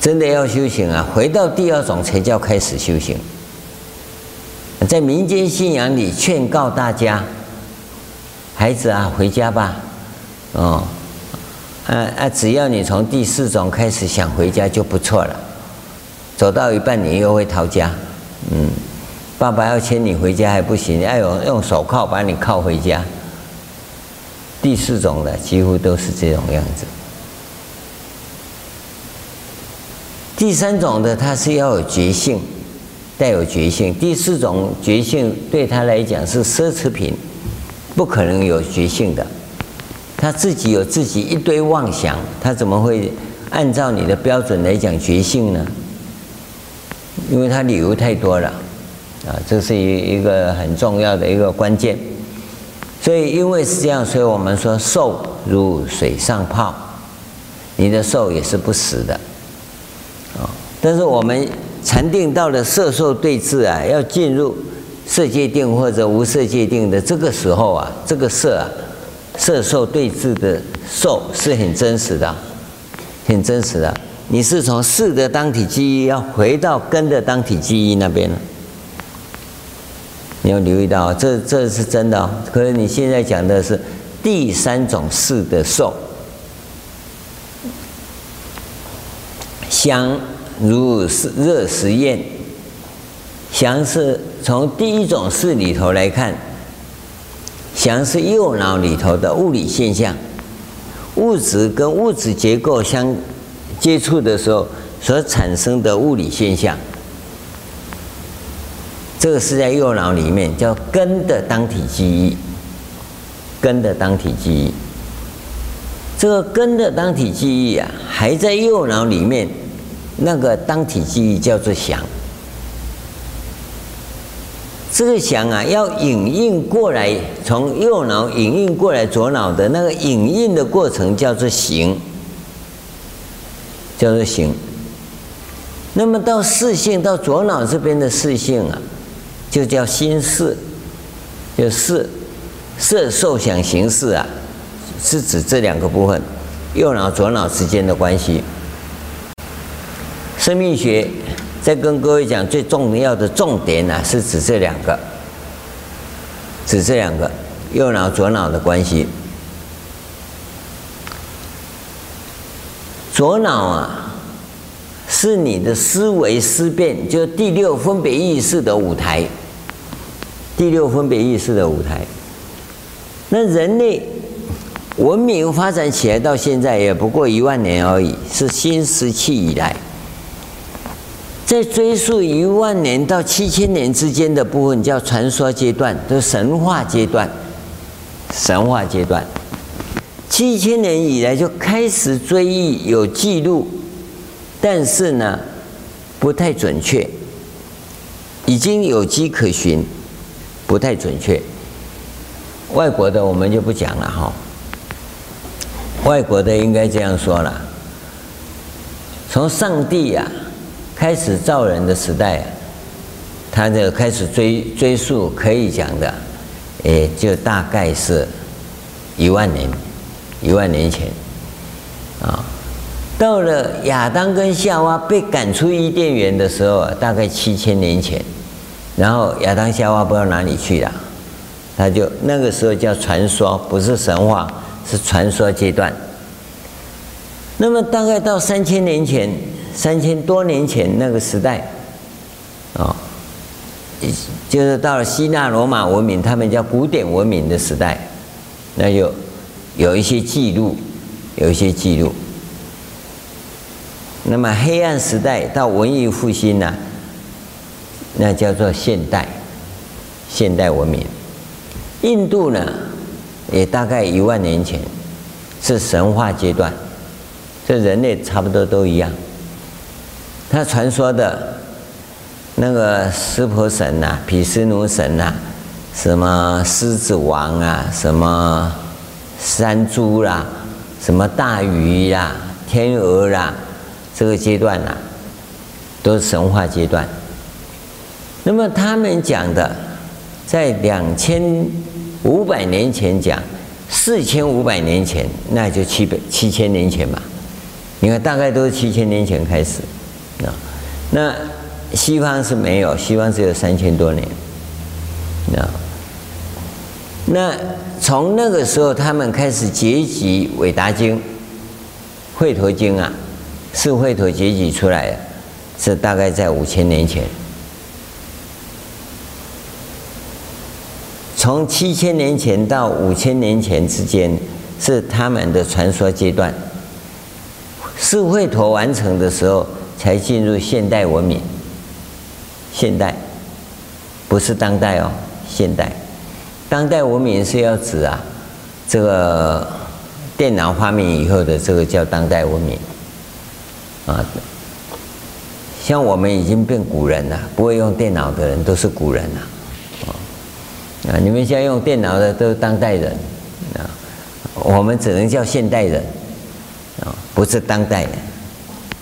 真的要修行啊，回到第二种才叫开始修行。在民间信仰里劝告大家，孩子啊，回家吧。哦，啊啊，只要你从第四种开始想回家就不错了。走到一半你又会逃家，嗯。爸爸要牵你回家还不行，要用用手铐把你铐回家。第四种的几乎都是这种样子。第三种的他是要有觉性，带有觉性。第四种觉性对他来讲是奢侈品，不可能有觉性的。他自己有自己一堆妄想，他怎么会按照你的标准来讲觉性呢？因为他理由太多了。啊，这是一一个很重要的一个关键，所以因为是这样，所以我们说受如水上泡，你的受也是不死的，但是我们禅定到了色受对治啊，要进入色界定或者无色界定的这个时候啊，这个色啊，色受对治的受是很真实的，很真实的，你是从四的当体记忆要回到根的当体记忆那边了。你要留意到，这这是真的。可是你现在讲的是第三种四的受，香如热实验，香是从第一种事里头来看，香是右脑里头的物理现象，物质跟物质结构相接触的时候所产生的物理现象。这个是在右脑里面叫根的当体记忆，根的当体记忆。这个根的当体记忆啊，还在右脑里面，那个当体记忆叫做想。这个想啊，要影印过来，从右脑影印过来左脑的那个影印的过程叫做行，叫做行。那么到视性，到左脑这边的视性啊。就叫心识，就识色受想行识啊，是指这两个部分，右脑左脑之间的关系。生命学在跟各位讲最重要的重点呢、是指这两个。指这两个右脑左脑的关系。左脑啊，是你的思维思辨，就是第六分别意识的舞台。第六分别意识的舞台。那人类文明发展起来到现在也不过一万年而已，是新石器以来。在追溯一万年到七千年之间的部分叫传说阶段，就神话阶段。神话阶段，七千年以来就开始追忆有记录，但是呢，不太准确，已经有迹可循，不太准确。外国的我们就不讲了哈，外国的应该这样说了，从上帝呀、啊。开始造人的时代，他就开始追追溯，可以讲的，也就大概是一万年，一万年前，啊，到了亚当跟夏娃被赶出伊甸园的时候，大概七千年前，然后亚当夏娃不知道哪里去了，他就那个时候叫传说，不是神话，是传说阶段。那么大概到三千年前。三千多年前那个时代，啊，就是到了希腊罗马文明，他们叫古典文明的时代，那就有一些记录，有一些记录。那么黑暗时代到文艺复兴呢，那叫做现代，现代文明。印度呢，也大概一万年前是神话阶段，这人类差不多都一样。他传说的那个湿婆神呐、毗湿奴神呐、什么狮子王啊、什么山猪啦、什么大鱼呀、天鹅啦、这个阶段呐、都是神话阶段。那么他们讲的，在两千五百年前讲，四千五百年前，那就七百七千年前嘛。你看，大概都是七千年前开始。啊那西方是没有，西方只有三千多年。那那从那个时候，他们开始结集《韦达经》《吠陀经》啊，是吠陀结集出来的，是大概在五千年前。从七千年前到五千年前之间，是他们的传说阶段。是会陀完成的时候。才进入现代文明。现代不是当代哦，现代。当代文明是要指啊，这个电脑发明以后的这个叫当代文明。啊，像我们已经变古人了，不会用电脑的人都是古人了。啊，你们现在用电脑的都是当代人。啊，我们只能叫现代人。啊，不是当代人。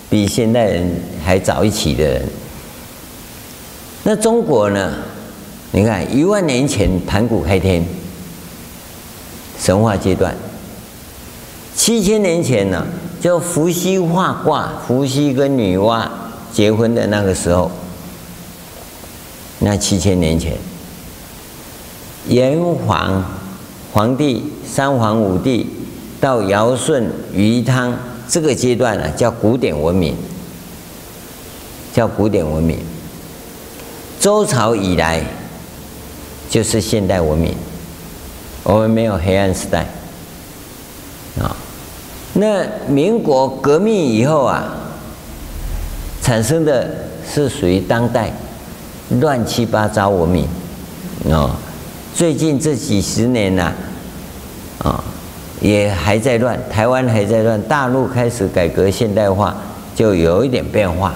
比现代人还早一起的人，那中国呢？你看一万年前盘古开天，神话阶段；七千年前呢，叫伏羲画卦，伏羲跟女娲结婚的那个时候，那七千年前，炎黄黄帝、三皇五帝到尧舜、禹汤。这个阶段呢，叫古典文明，叫古典文明。周朝以来就是现代文明，我们没有黑暗时代啊。那民国革命以后啊，产生的是属于当代乱七八糟文明啊。最近这几十年呐，啊。也还在乱，台湾还在乱，大陆开始改革现代化，就有一点变化，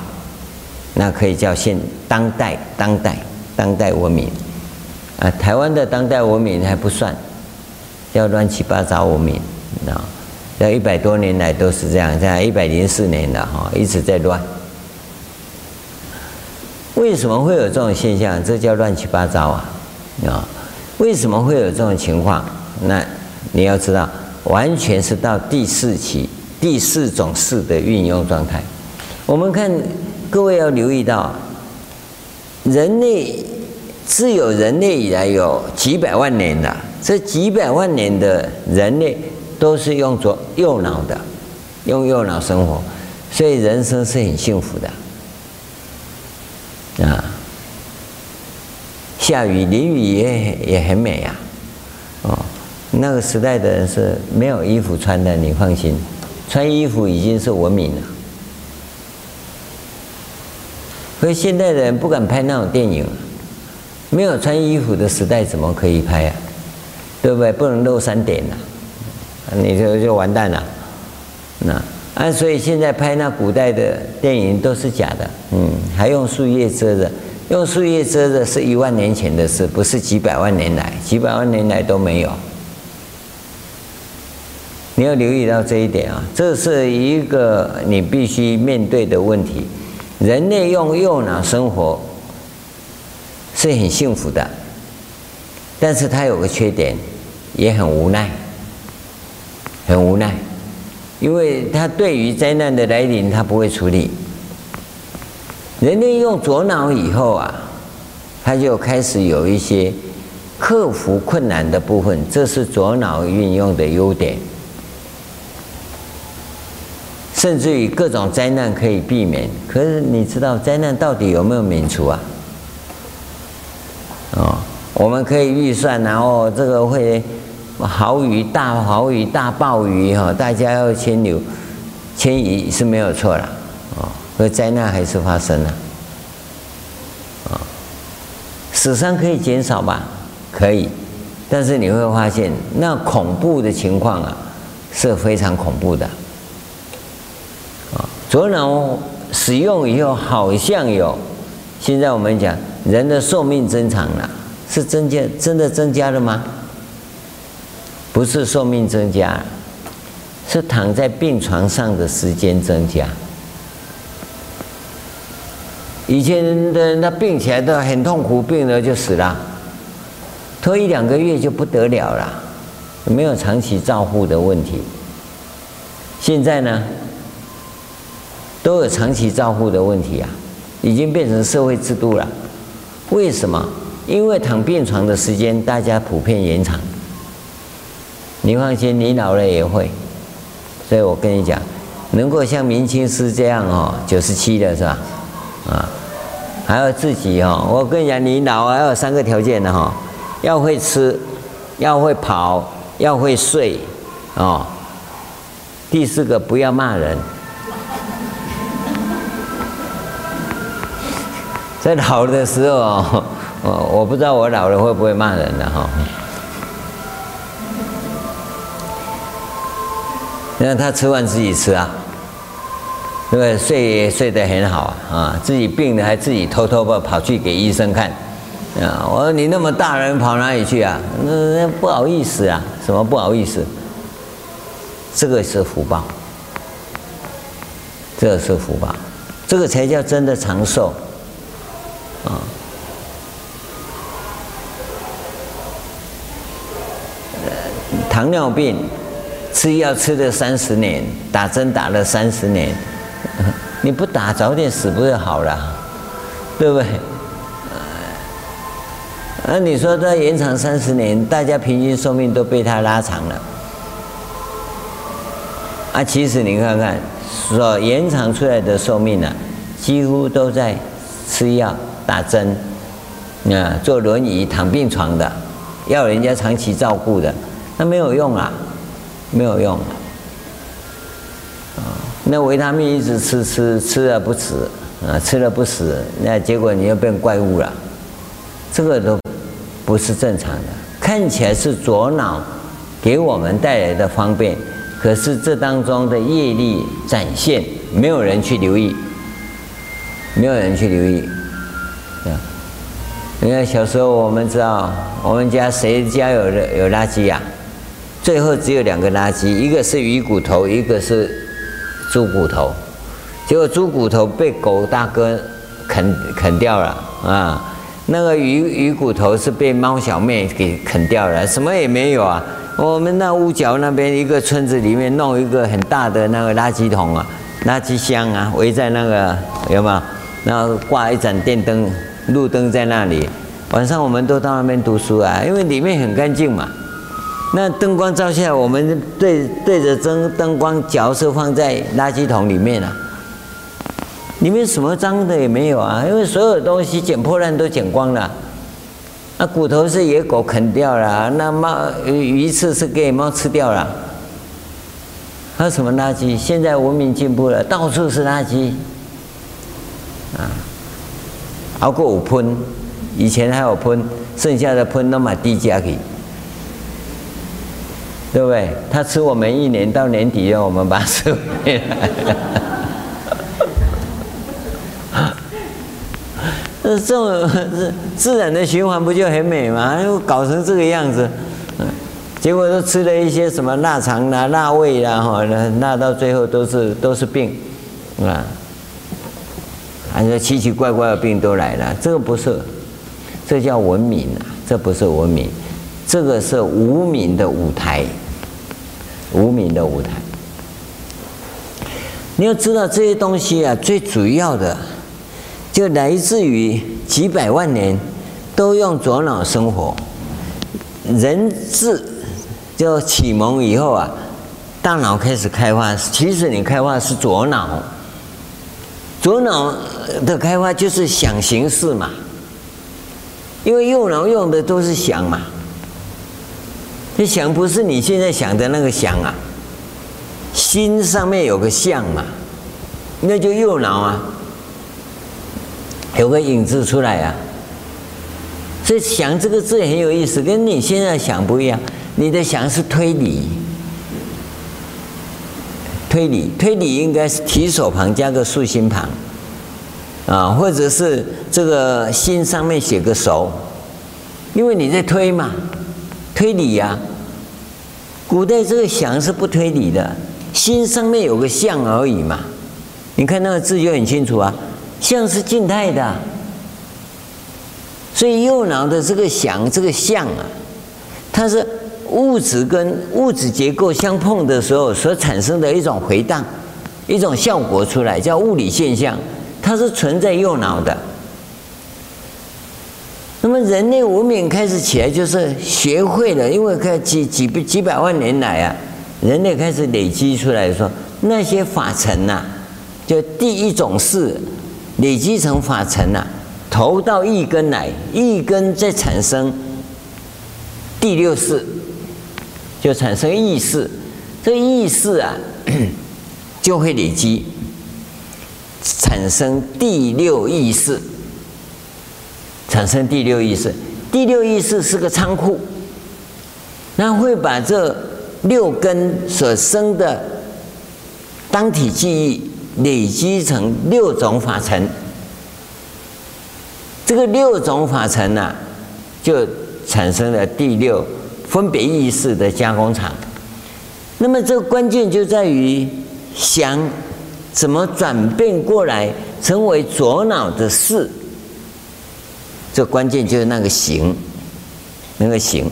那可以叫现当代当代当代文明，啊，台湾的当代文明还不算，叫乱七八糟文明，啊，这一百多年来都是这样，在一百零四年了哈，一直在乱。为什么会有这种现象？这叫乱七八糟啊，啊，为什么会有这种情况？那你要知道。完全是到第四期第四种式的运用状态。我们看各位要留意到，人类自有人类以来有几百万年了，这几百万年的人类都是用左右脑的，用右脑生活，所以人生是很幸福的啊。下雨淋雨也也很美呀，哦，那个时代的人是没有衣服穿的，你放心，穿衣服已经是文明了。所以现在的人不敢拍那种电影，没有穿衣服的时代怎么可以拍啊？对不对？不能露三点呐，你就就完蛋了。那啊，所以现在拍那古代的电影都是假的，嗯，还用树叶遮着。用树叶遮的是一万年前的事，不是几百万年来，几百万年来都没有。你要留意到这一点啊，这是一个你必须面对的问题。人类用右脑生活是很幸福的，但是他有个缺点，也很无奈，很无奈，因为他对于灾难的来临，他不会处理。人类用左脑以后啊，他就开始有一些克服困难的部分，这是左脑运用的优点。甚至于各种灾难可以避免，可是你知道灾难到底有没有免除啊？哦，我们可以预算，然后这个会豪雨、大豪雨、大暴雨哈，大家要迁流、迁移是没有错了。所以灾难还是发生了，啊，死伤可以减少吧？可以，但是你会发现那恐怖的情况啊，是非常恐怖的。啊，左脑使用以后好像有，现在我们讲人的寿命增长了，是增加真的增加了吗？不是寿命增加，是躺在病床上的时间增加。以前的人他病起来都很痛苦，病了就死了，拖一两个月就不得了了，没有长期照护的问题。现在呢，都有长期照护的问题啊，已经变成社会制度了。为什么？因为躺病床的时间大家普遍延长。你放心，你老了也会。所以我跟你讲，能够像明清师这样哦，九十七的是吧？啊。还要自己哈，我跟你讲，你老还有三个条件的哈，要会吃，要会跑，要会睡，哦。第四个不要骂人，(laughs) 在老的时候，我我不知道我老了会不会骂人的哈。让他吃饭自己吃啊。对不对？睡睡得很好啊，自己病了还自己偷偷的跑去给医生看，啊！我说你那么大人跑哪里去啊？那那不好意思啊，什么不好意思？这个是福报，这个是福报，这个才叫真的长寿啊！糖尿病吃药吃了三十年，打针打了三十年。你不打早点死不就好了，对不对？那你说他延长三十年，大家平均寿命都被他拉长了。啊，其实你看看，所延长出来的寿命呢，几乎都在吃药、打针，啊，坐轮椅、躺病床的，要人家长期照顾的，那没有用啊，没有用啊。那维他命一直吃吃吃了不死啊，吃了不死，那结果你又变怪物了，这个都不是正常的。看起来是左脑给我们带来的方便，可是这当中的业力展现，没有人去留意，没有人去留意。啊，你看小时候我们知道，我们家谁家有有垃圾呀？最后只有两个垃圾，一个是鱼骨头，一个是。猪骨头，结果猪骨头被狗大哥啃啃掉了啊！那个鱼鱼骨头是被猫小妹给啃掉了，什么也没有啊！我们那屋角那边一个村子里面弄一个很大的那个垃圾桶啊，垃圾箱啊，围在那个有没有？然后挂一盏电灯，路灯在那里，晚上我们都到那边读书啊，因为里面很干净嘛。那灯光照下来，我们对对着灯灯光，脚是放在垃圾桶里面啊。里面什么脏的也没有啊，因为所有东西捡破烂都捡光了。那骨头是野狗啃掉了，那猫鱼刺是给猫吃掉了。还有什么垃圾？现在文明进步了，到处是垃圾。啊，熬过五喷，以前还有喷，剩下的喷都买低价去，对不对？他吃我们一年到年底要我们把它吃回来。这种自然的循环不就很美吗？又搞成这个样子，结果都吃了一些什么腊肠啦、腊味啦，哈，那到最后都是都是病，啊，还有奇奇怪怪的病都来了。这个不是，这叫文明啊，这不是文明，这个是无明的舞台，无名的舞台。你要知道这些东西啊，最主要的。就来自于几百万年都用左脑生活，人智就启蒙以后啊，大脑开始开发。其实你开发是左脑，左脑的开发就是想形式嘛，因为右脑用的都是想嘛。这想不是你现在想的那个想啊，心上面有个相嘛，那就右脑啊。有个影子出来啊，所以“想”这个字很有意思，跟你现在想不一样。你的想是推理，推理，推理应该是提手旁加个竖心旁，啊，或者是这个心上面写个手，因为你在推嘛，推理呀、古代这个“想”是不推理的，心上面有个相而已嘛。你看那个字就很清楚啊。相是静态的，所以右脑的这个想这个相啊，它是物质跟物质结构相碰的时候所产生的一种回荡，一种效果出来，叫物理现象，它是存在右脑的。那么人类文明开始起来，就是学会了，因为开几几几百万年来啊，人类开始累积出来说那些法尘呐、就第一种是。累积成法尘啊，投到一根来，一根再产生第六识，就产生意识。这个意识啊，就会累积，产生第六意识，产生第六意识。第六意识是个仓库，那会把这六根所生的当体记忆。累积成六种法尘，这个六种法尘呢、就产生了第六分别意识的加工厂。那么这个关键就在于想怎么转变过来，成为左脑的事。这关键就是那个行，那个行。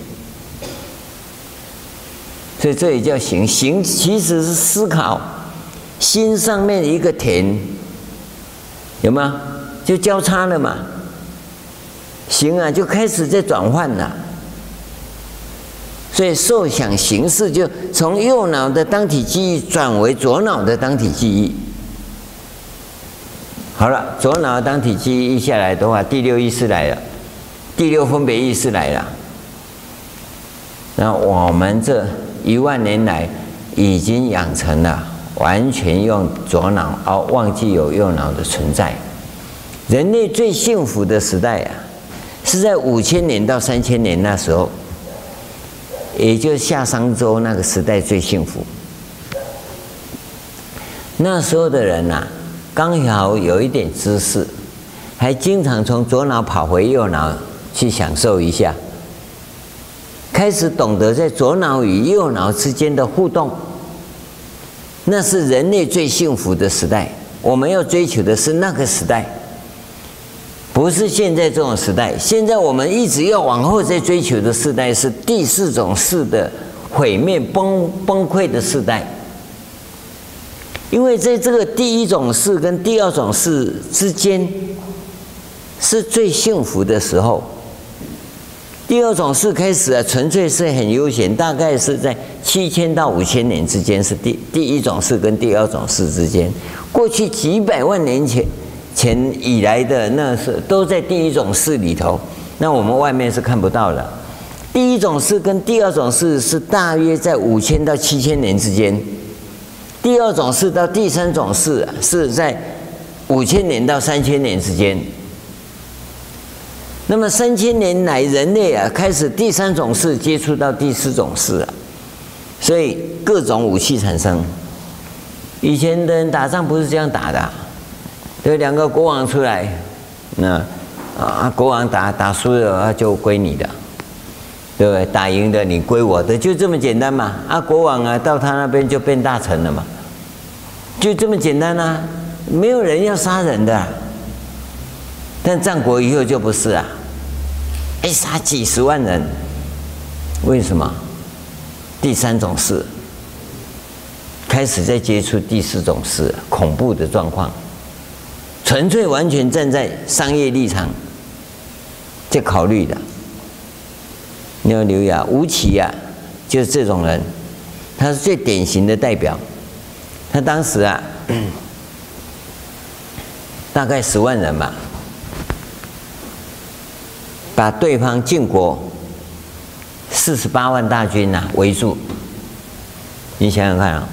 所以这也叫行，行其实是思考。心上面一个田，有吗？就交叉了嘛。行啊，就开始在转换了。所以受想行识就从右脑的当体记忆转为左脑的当体记忆。好了，左脑当体记忆一下来的话，第六意识来了，第六分别意识来了。那我们这一万年来已经养成了。完全用左脑，而忘记有右脑的存在。人类最幸福的时代啊，是在五千年到三千年那时候，也就是夏商周那个时代最幸福。那时候的人呐，刚好有一点知识，还经常从左脑跑回右脑去享受一下，开始懂得在左脑与右脑之间的互动。那是人类最幸福的时代，我们要追求的是那个时代，不是现在这种时代。现在我们一直要往后再追求的时代是第四种识的毁灭崩崩溃的时代，因为在这个第一种事跟第二种事之间是最幸福的时候，第二种事开始啊，纯粹是很悠闲，大概是在七千到五千年之间，是第第一种事跟第二种事之间。过去几百万年前前以来的那是都在第一种事里头，那我们外面是看不到的。第一种事跟第二种事是大约在五千到七千年之间，第二种事到第三种事是在五千年到三千年之间。那么三千年来，人类啊开始第三种事接触到第四种事了，所以各种武器产生。以前的人打仗不是这样打的，对，两个国王出来，那啊国王打打输了就归你的，对不对？打赢的你归我的，就这么简单嘛。啊国王啊到他那边就变大臣了嘛，就这么简单啊，没有人要杀人的。但战国以后就不是啊。一杀几十万人，为什么？第三种事开始在接触第四种事，恐怖的状况，纯粹完全站在商业立场在考虑的。你要留意啊，吴起呀，就是这种人，他是最典型的代表。他当时啊，大概十万人吧。把对方晋国四十八万大军呐围住，你想想看啊，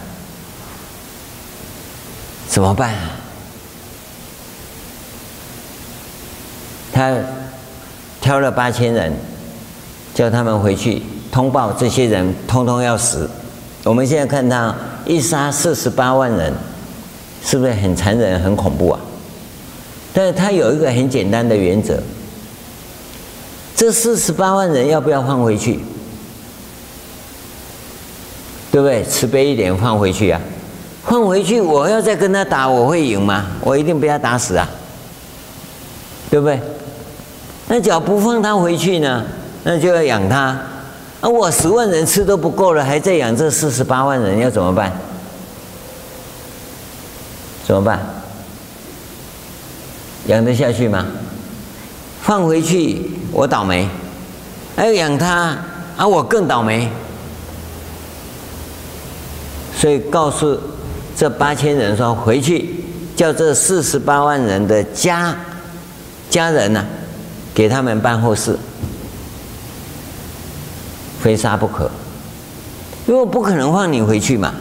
怎么办？他挑了八千人，叫他们回去通报，这些人通通要死。我们现在看他一杀四十八万人，是不是很残忍、很恐怖啊？但是他有一个很简单的原则。这四十八万人要不要放回去？对不对？慈悲一点，放回去啊！放回去，我要再跟他打，我会赢吗？我一定被他打死啊！对不对？那只要不放他回去呢？那就要养他。啊，我十万人吃都不够了，还在养这四十八万人，要怎么办？怎么办？养得下去吗？放回去，我倒霉；还要养他，啊，我更倒霉。所以告诉这八千人说：回去叫这四十八万人的家家人呐、啊，给他们办后事，非杀不可。因为不可能放你回去嘛，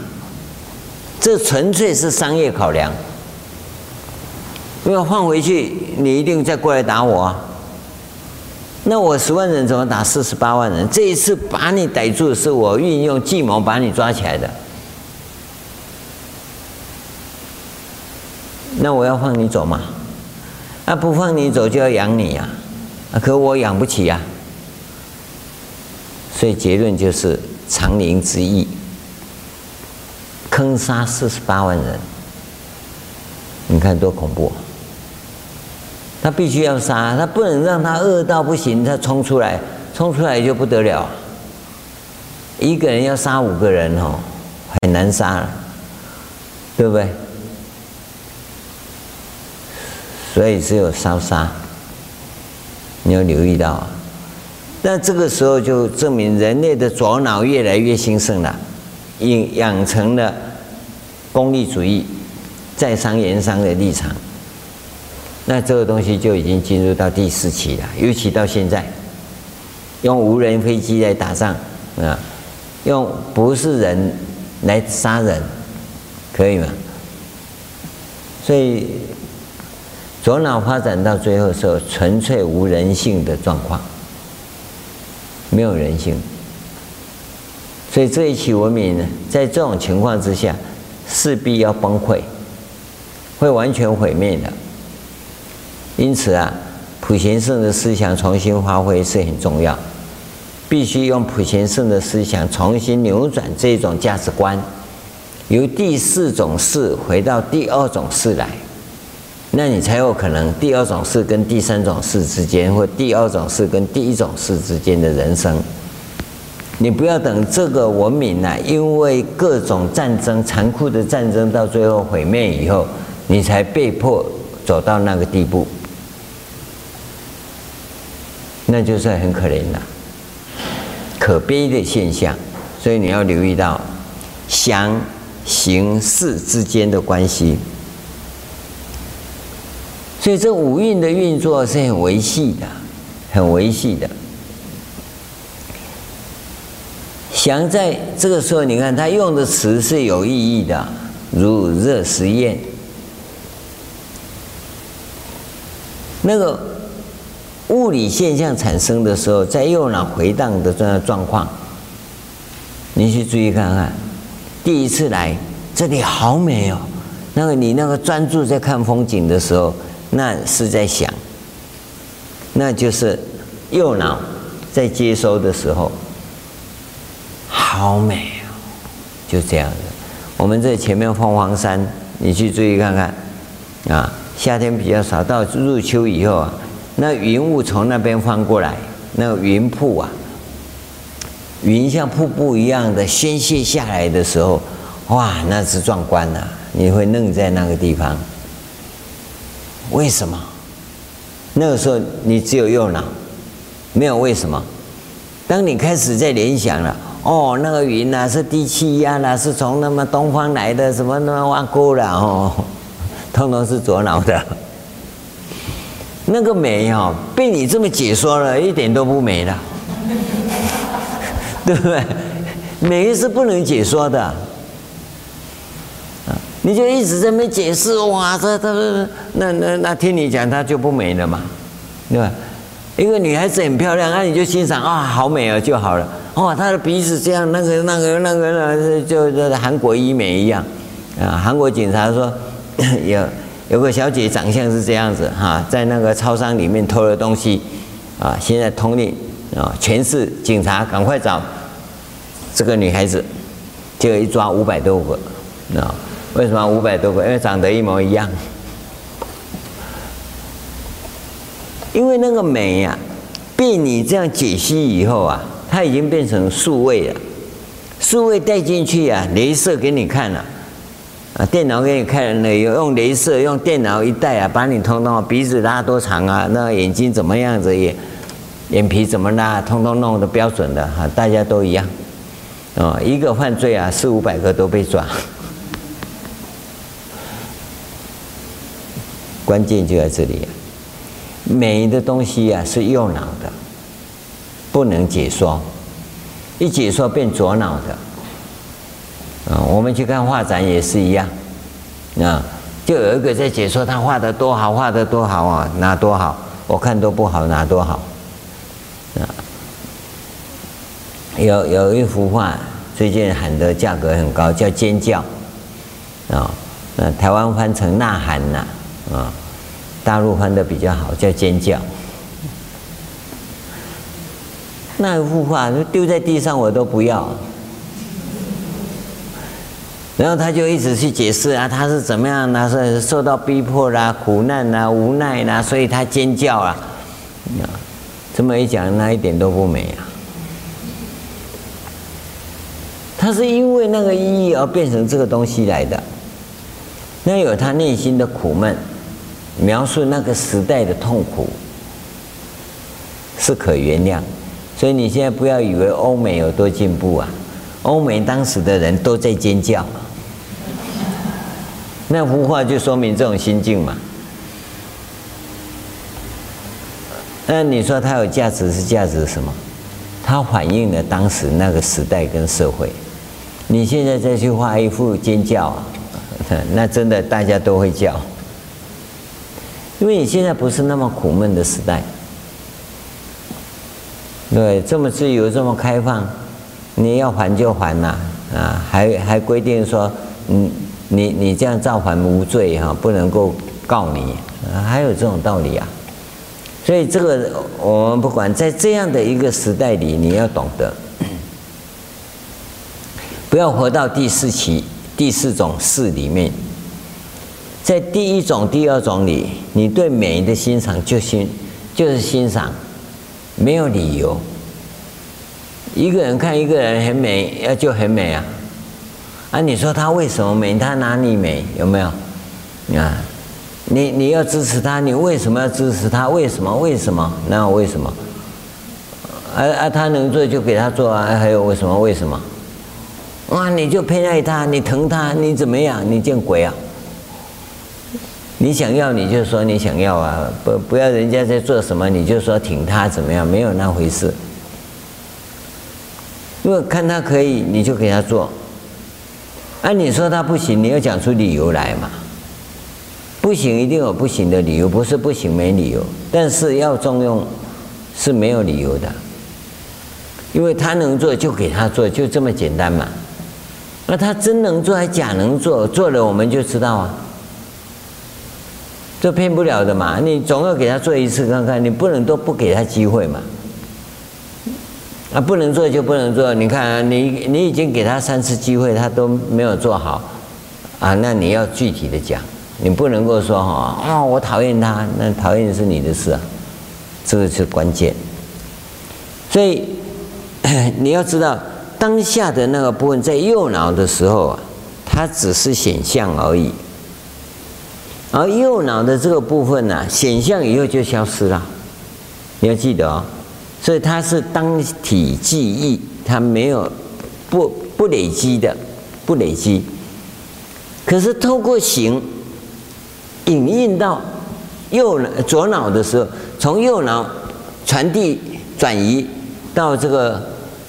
这纯粹是商业考量。因为放回去，你一定再过来打我啊。那我十万人怎么打四十八万人？这一次把你逮住，是我运用计谋把你抓起来的。那我要放你走吗？那不放你走就要养你呀，啊，可我养不起呀。所以结论就是长陵之役，坑杀四十八万人，你看多恐怖。他必须要杀，他不能让他饿到不行，他冲出来，冲出来就不得了。一个人要杀五个人哦，很难杀了，对不对？所以只有烧杀，你要留意到。那这个时候就证明人类的左脑越来越兴盛了，养养成了功利主义、在商言商的立场。那这个东西就已经进入到第四期了，尤其到现在，用无人飞机来打仗啊，用不是人来杀人，可以吗？所以左脑发展到最后时候，纯粹无人性的状况，没有人性。所以这一期文明呢，在这种情况之下，势必要崩溃，会完全毁灭的。因此啊，普贤圣的思想重新发挥是很重要，必须用普贤圣的思想重新扭转这种价值观，由第四种事回到第二种事来，那你才有可能第二种事跟第三种事之间，或第二种事跟第一种事之间的人生。你不要等这个文明呢、因为各种战争、残酷的战争到最后毁灭以后，你才被迫走到那个地步。那就是很可怜的。可悲的现象，所以你要留意到想、行、识之间的关系。所以这五蕴的运作是很维系的，很维系的。想在这个时候，你看他用的词是有意义的，如热实验。那个物理现象产生的时候，在右脑回荡的这样状况，你去注意看看。第一次来这里好美哦，那个你那个专注在看风景的时候，那是在想，那就是右脑在接收的时候，好美哦，就这样子。我们在前面凤凰山，你去注意看看啊。夏天比较少，到入秋以后啊，那云雾从那边翻过来，那云瀑啊，云像瀑布一样的宣泄下来的时候，哇，那是壮观呐！你会愣在那个地方。为什么？那个时候你只有右脑，没有为什么。当你开始在联想了，哦，那个云呐是低气压啦，是从那么东方来的，什么那么挖沟了哦。通通是左脑的，那个美哦，被你这么解说了，一点都不美了，对不对？美是不能解说的，你就一直在那解释，哇，这这这，那那那听你讲，他就不美了嘛，对吧？一个女孩子很漂亮，那你就欣赏啊，好美啊就好了。哦，她的鼻子这样，那个那个那个那，就就韩国医美一样，啊，韩国警察说。有有个小姐长相是这样子哈，在那个超商里面偷了东西，啊，现在通令啊，全市警察赶快找这个女孩子，结果一抓五百多个，啊，为什么五百多个？因为长得一模一样。因为那个美呀、被你这样解析以后啊，它已经变成数位了，数位带进去啊，镭射给你看了。啊，电脑给你看了，有用镭射，用电脑一带啊，把你通通鼻子拉多长啊，那眼睛怎么样子，也眼皮怎么拉，通通弄的标准的哈，大家都一样。哦，一个犯罪啊，四五百个都被抓。关键就在这里啊，美的东西啊是右脑的，不能解说，一解说变左脑的。啊，我们去看画展也是一样，啊，就有一个在解说他画的多好，画的多好啊，哪多好？我看都不好，哪多好？啊，有有一幅画最近喊的价格很高，叫《尖叫》，啊，那台湾翻成《呐喊》呐，啊大陆翻的比较好，叫《尖叫》。那一幅画丢在地上我都不要。然后他就一直去解释啊，他是怎么样呢？是受到逼迫啦、苦难啦、无奈啦，所以他尖叫啊。这么一讲，那一点都不美啊。他是因为那个意义而变成这个东西来的。那有他内心的苦闷，描述那个时代的痛苦，是可原谅。所以你现在不要以为欧美有多进步啊，欧美当时的人都在尖叫。那幅画就说明这种心境嘛。那你说它有价值是价值什么？它反映了当时那个时代跟社会。你现在再去画一幅尖叫啊，(laughs) 那真的大家都会叫，因为你现在不是那么苦闷的时代。对，这么自由，这么开放，你要还就还呐，啊，还还规定说，嗯。你你这样造反无罪哈，不能够告你，啊还有这种道理啊？所以这个我们不管，在这样的一个时代里，你要懂得，不要活到第四期第四种识里面。在第一种、第二种里，你对美的欣赏就欣就是欣赏，没有理由。一个人看一个人很美，要就很美啊。啊，你说他为什么美？他哪里美？有没有？啊，你你要支持他，你为什么要支持他？为什么？为什么？那为什么？啊啊，他能做就给他做啊，还有为什么？为什么？哇，你就偏爱他，你疼他，你怎么样？你见鬼啊！你想要你就说你想要啊，不不要人家在做什么你就说挺他怎么样？没有那回事。如果看他可以，你就给他做。啊，你说他不行，你要讲出理由来嘛。不行，一定有不行的理由，不是不行没理由。但是要重用是没有理由的，因为他能做就给他做，就这么简单嘛。那他真能做还假能做？做了我们就知道啊。这骗不了的嘛，你总要给他做一次看看，你不能都不给他机会嘛。啊，不能做就不能做，你看啊，你你已经给他三次机会，他都没有做好，啊，那你要具体的讲。你不能够说哈啊，我讨厌他，那讨厌是你的事啊，这个是关键。所以你要知道，当下的那个部分在右脑的时候啊，它只是显象而已。而右脑的这个部分呢，显像以后就消失了，你要记得哦。所以它是当体记忆，它没有不不累积的，不累积。可是透过形。影印到右脑左脑的时候，从右脑传递转移到这个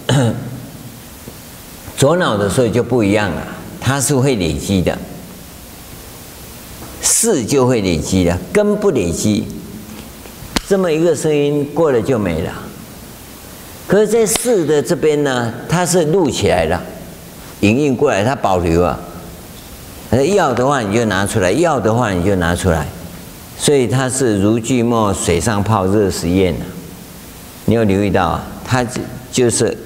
(coughs) 左脑的时候就不一样了，它是会累积的，识就会累积的，根不累积。这么一个声音过了就没了。可是，在识的这边呢，它是录起来了，影印过来，它保留啊。要的话你就拿出来，要的话你就拿出来，所以它是如锯末水上泡热实验的。你有留意到啊？它就是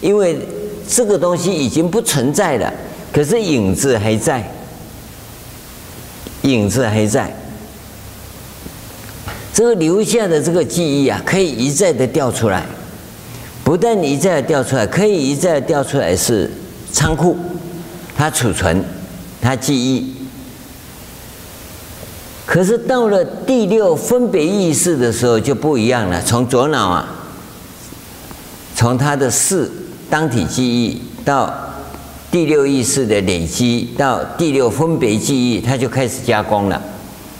因为这个东西已经不存在了，可是影子还在，影子还在。这个留下的这个记忆啊，可以一再的调出来，不但一再的调出来，可以一再的调出来是仓库，它储存。他记忆，可是到了第六分别意识的时候就不一样了。从左脑啊，从他的四当体记忆到第六意识的累积，到第六分别记忆，他就开始加工了。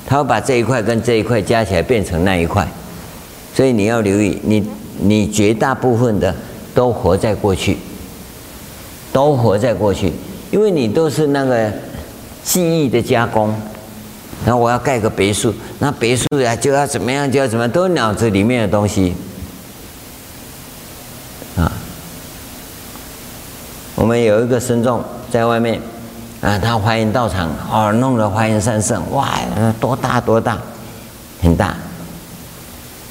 他会把这一块跟这一块加起来变成那一块。所以你要留意，你你绝大部分的都活在过去，都活在过去，因为你都是那个。记忆的加工，然后我要盖个别墅，那别墅呀就要怎么样，就要怎么，都脑子里面的东西啊。我们有一个僧众在外面啊，他华严道场哦，弄了华严三圣，哇，多大多大，很大。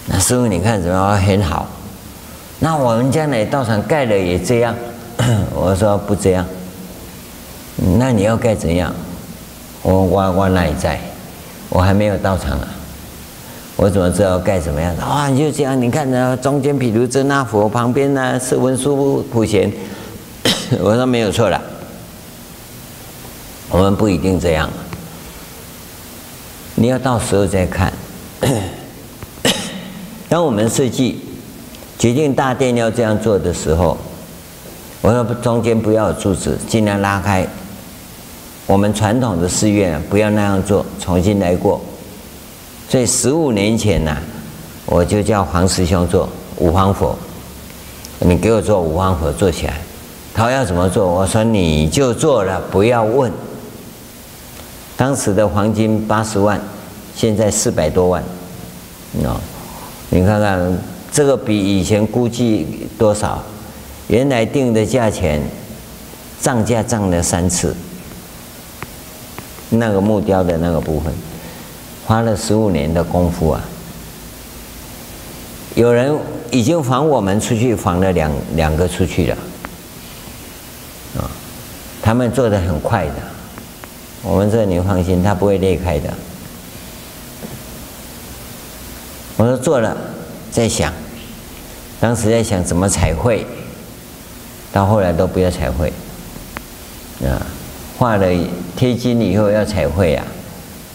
那师父你看怎么样？很好。那我们将来道场盖了也这样，我说不这样。那你要盖怎样？我我我哪里在？我还没有到场啊！我怎么知道盖怎么样？哇，你就这样，你看呢，中间毗卢遮那佛旁边呢是文殊普贤。(laughs) 我说没有错了，我们不一定这样。你要到时候再看。(coughs) 当我们设计决定大殿要这样做的时候，我说中间不要有柱子，尽量拉开。我们传统的寺院不要那样做，重新来过。所以十五年前呢，我就叫黄师兄做五方佛，你给我做五方佛做起来。他要怎么做？我说你就做了，不要问。当时的黄金八十万，现在四百多万，喏，你看看这个比以前估计多少？原来定的价钱，涨价涨了三次。那个木雕的那个部分，花了十五年的功夫啊！有人已经仿我们出去仿了两两个出去了，啊，他们做的很快的，我们这你放心，他不会裂开的。我说做了，在想，当时在想怎么彩绘，到后来都不要彩绘，啊。画了贴金以后要彩绘啊，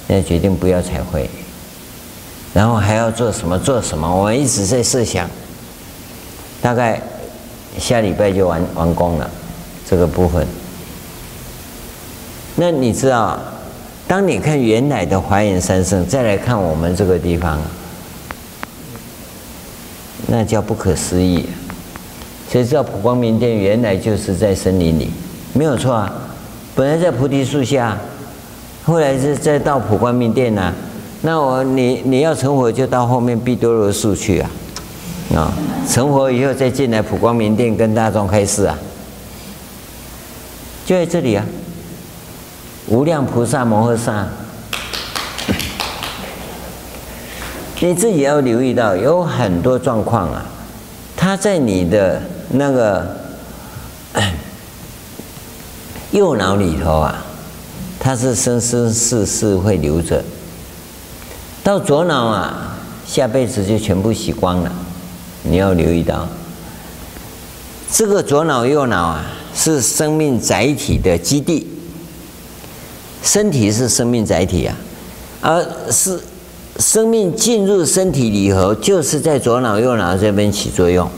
现在决定不要彩绘，然后还要做什么做什么，我一直在设想。大概下礼拜就完完工了这个部分。那你知道，当你看原来的华严三圣，再来看我们这个地方，那叫不可思议。谁知道普光明殿原来就是在森林里，没有错啊。本来在菩提树下，后来是再到普光明殿呐、啊。那我你你要成佛，就到后面毕多罗树去啊。啊，成佛以后再进来普光明殿跟大众开示啊，就在这里啊。无量菩萨摩诃萨，你自己要留意到，有很多状况啊，他在你的。那个右脑里头啊，它是生生世世会留着；到左脑啊，下辈子就全部洗光了。你要留意到，这个左脑右脑啊，是生命载体的基地。身体是生命载体啊，而是生命进入身体里头，就是在左脑右脑这边起作用。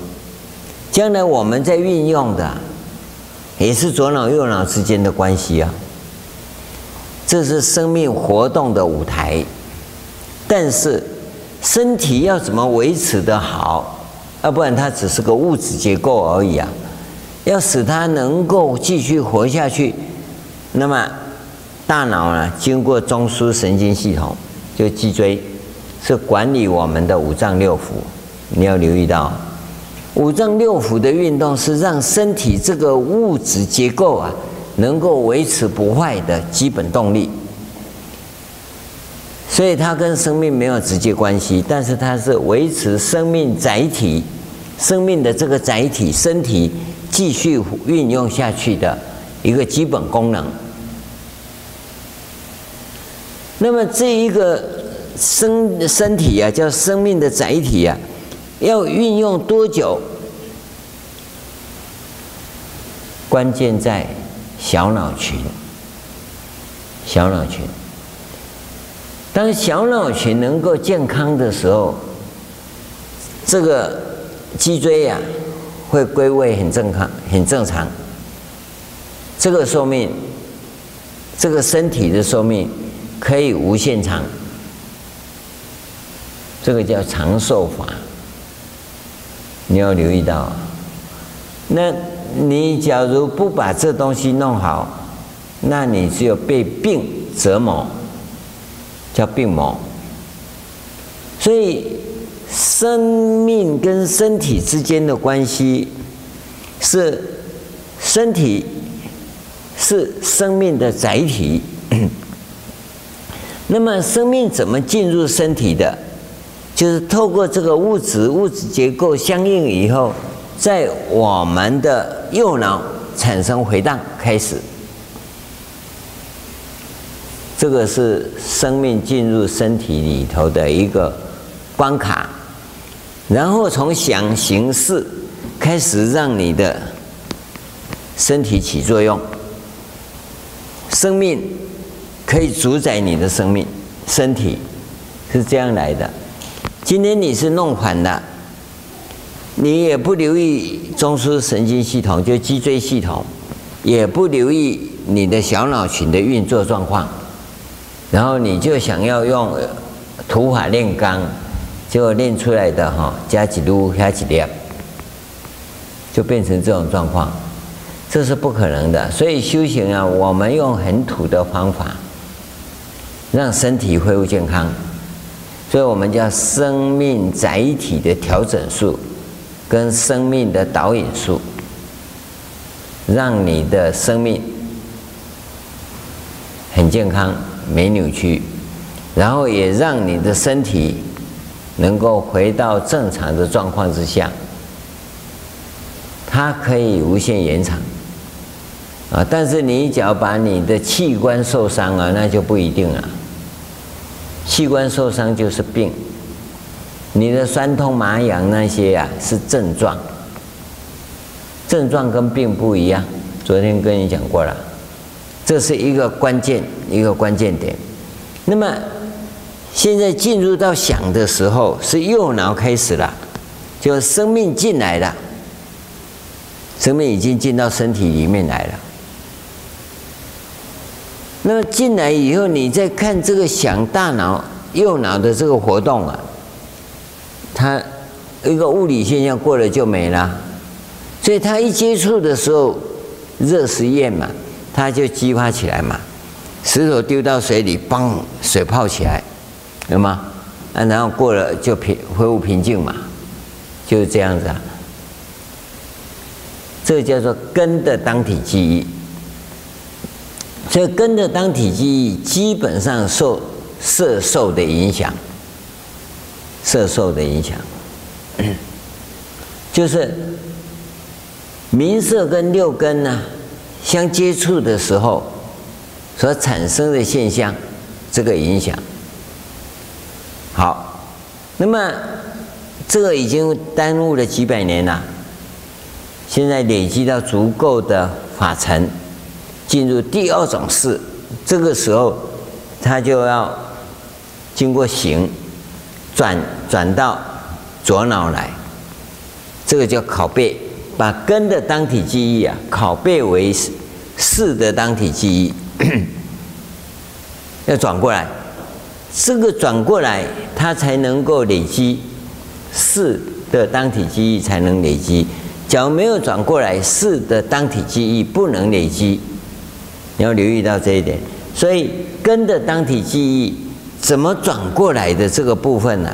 将来我们在运用的，也是左脑右脑之间的关系啊。这是生命活动的舞台，但是身体要怎么维持得好，要不然它只是个物质结构而已啊。要使它能够继续活下去，那么大脑呢，经过中枢神经系统，就脊椎，是管理我们的五脏六腑，你要留意到。五脏六腑的运动是让身体这个物质结构啊，能够维持不坏的基本动力，所以它跟生命没有直接关系，但是它是维持生命载体、生命的这个载体身体继续运用下去的一个基本功能。那么这一个身身体啊，叫生命的载体啊。要运用多久？关键在小脑群。小脑群，当小脑群能够健康的时候，这个脊椎呀、会归位很正常，很正常。这个寿命，这个身体的寿命可以无限长。这个叫长寿法。你要留意到，那你假如不把这东西弄好，那你只有被病折磨，叫病魔。所以，生命跟身体之间的关系是身体是生命的载体。(clears throat) 那么，生命怎么进入身体的？就是透过这个物质物质结构相应以后，在我们的右脑产生回荡开始，这个是生命进入身体里头的一个关卡，然后从想行识开始让你的身体起作用，生命可以主宰你的生命，身体是这样来的。今天你是弄反了，你也不留意中枢神经系统，就脊椎系统，也不留意你的小脑群的运作状况，然后你就想要用土法炼钢，结果练出来的哈加几撸加几粒，就变成这种状况，这是不可能的。所以修行啊，我们用很土的方法，让身体恢复健康。所以我们叫生命载体的调整术，跟生命的导引术，让你的生命很健康、没扭曲，然后也让你的身体能够回到正常的状况之下，它可以无限延长啊！但是你只要把你的器官受伤了，那就不一定了。器官受伤就是病，你的酸痛麻痒那些、啊、是症状，症状跟病不一样。昨天跟你讲过了，这是一个关键，一个关键点。那么现在进入到想的时候，是右脑开始了，就生命进来了，生命已经进到身体里面来了。那么进来以后，你再看这个想大脑右脑的这个活动啊，它一个物理现象过了就没了，所以它一接触的时候，热实验嘛，它就激发起来嘛。石头丢到水里，嘣，水泡起来，有吗？啊，然后过了就平恢复平静嘛，就是这样子啊。这个叫做根的当体记忆，所以根的当体记忆基本上受色受的影响，色受的影响，(clears throat) 就是明色跟六根呢相接触的时候。所产生的现象，这个影响。那么这个已经耽误了几百年了。现在累积到足够的法尘，进入第二种事，这个时候，它就要经过行，转转到左脑来，这个叫拷贝，把根的当体记忆啊，拷贝为识的当体记忆。(coughs) 要转过来，这个转过来，它才能够累积识的当体记忆，才能累积。假如没有转过来，识的当体记忆不能累积。你要留意到这一点。所以根的当体记忆怎么转过来的这个部分呢、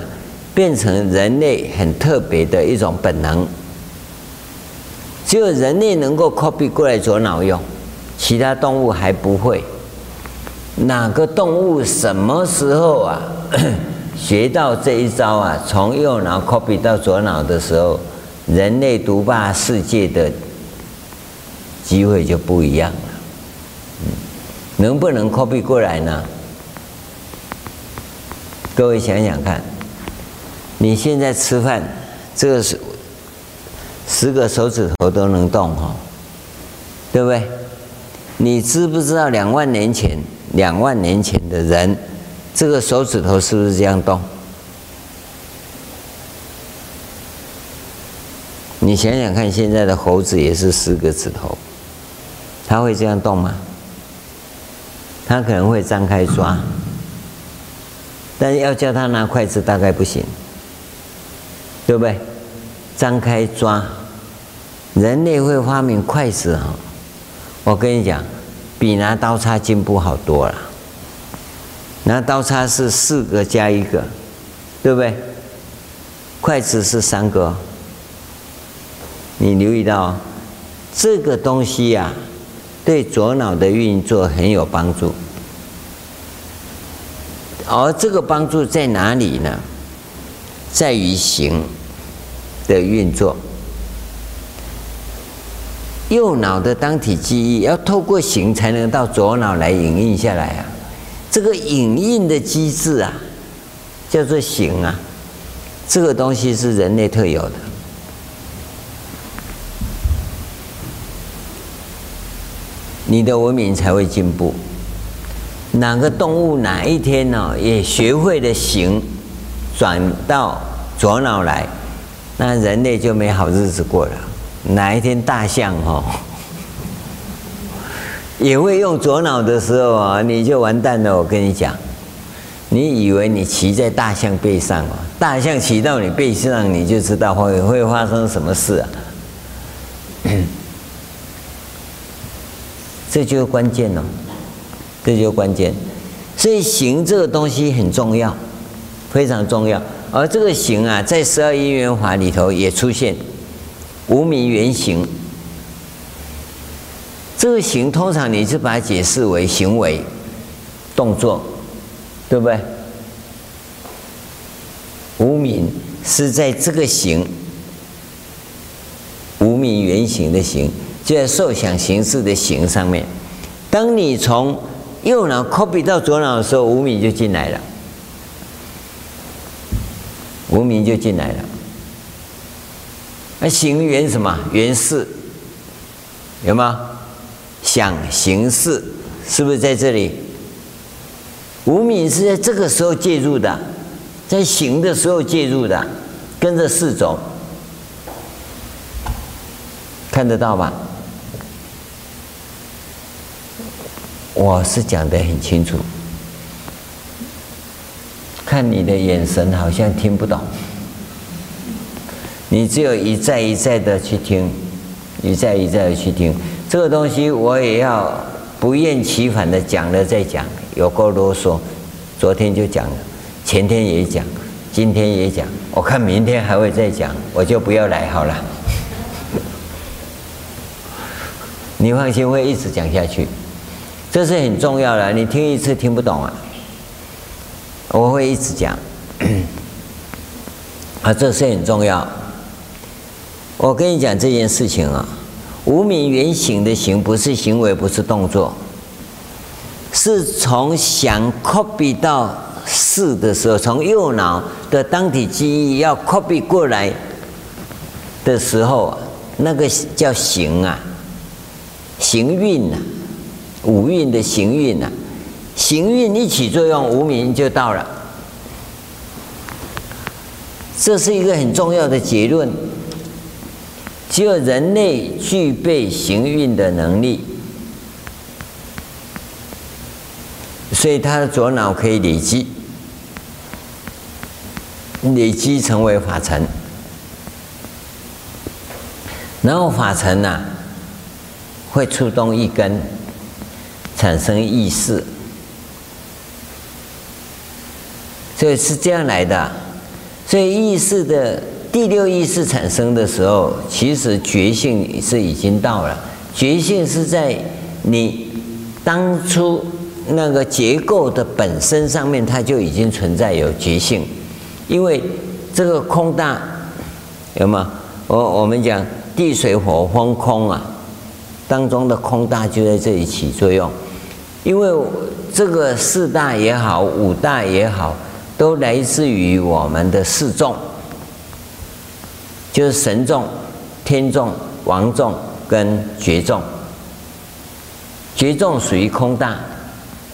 变成人类很特别的一种本能。只有人类能够 copy 过来左脑用。其他动物还不会。哪个动物什么时候啊 (coughs) 学到这一招啊？从右脑 copy 到左脑的时候，人类独霸世界的机会就不一样了。嗯能不能 copy 过来呢？各位想想看，你现在吃饭，这个是十个手指头都能动哈，对不对？你知不知道两万年前，两万年前的人，这个手指头是不是这样动？你想想看，现在的猴子也是十个指头，它会这样动吗？它可能会张开抓，但是要叫它拿筷子，大概不行，对不对？张开抓，人类会发明筷子啊。我跟你讲，比拿刀叉进步好多了。拿刀叉是四个加一个，对不对？筷子是三个。你留意到这个东西呀、对左脑的运作很有帮助。而这个帮助在哪里呢？在于行的运作。右脑的当体记忆要透过形才能到左脑来影印下来啊，这个影印的机制啊，叫做行啊，这个东西是人类特有的，你的文明才会进步。哪个动物哪一天呢也学会了行，转到左脑来，那人类就没好日子过了。哪一天大象哦也会用左脑的时候啊，你就完蛋了。我跟你讲，你以为你骑在大象背上啊，大象骑到你背上，你就知道会会发生什么事啊？(coughs) 这就是关键哦，这就是关键。所以行这个东西很重要，非常重要。而这个行啊，在十二因缘法里头也出现。无明缘行，这个行通常你是把它解释为行为、动作，对不对？无明是在这个行，无明缘行的行，就在受想行识的行上面。当你从右脑 copy 到左脑的时候，无明就进来了，无明就进来了。那行缘什么？缘识，有吗？想行事，是不是在这里？无明是在这个时候介入的，在行的时候介入的，跟着识走，看得到吧？我是讲得很清楚，看你的眼神好像听不懂，你只有一再一再的去听，一再一再的去听，这个东西我也要不厌其烦的讲了再讲，有够啰嗦，昨天就讲了，前天也讲，今天也讲，我看明天还会再讲，我就不要来好了。(laughs) 你放心，会一直讲下去，这是很重要的。你听一次听不懂啊，我会一直讲。(coughs) 啊，这是很重要。我跟你讲这件事情啊，无明缘行的行不是行为，不是动作，是从想 copy 到识的时候，从右脑的当体记忆要 copy 过来的时候，那个叫行啊。行运呐，五运的行运呐，行运一起作用，无明就到了。这是一个很重要的结论。只有人类具备行运的能力，所以他的左脑可以累积，累积成为法尘，然后法尘呐。会触动一根，产生意识，所以是这样来的。所以意识的第六意识产生的时候，其实觉性是已经到了。觉性是在你当初那个结构的本身上面，它就已经存在有觉性。因为这个空大有吗？我我们讲地水火风空啊。当中的空大就在这里起作用，因为这个四大也好，五大也好，都来自于我们的四众，就是神众、天众、王众跟觉众。觉众属于空大，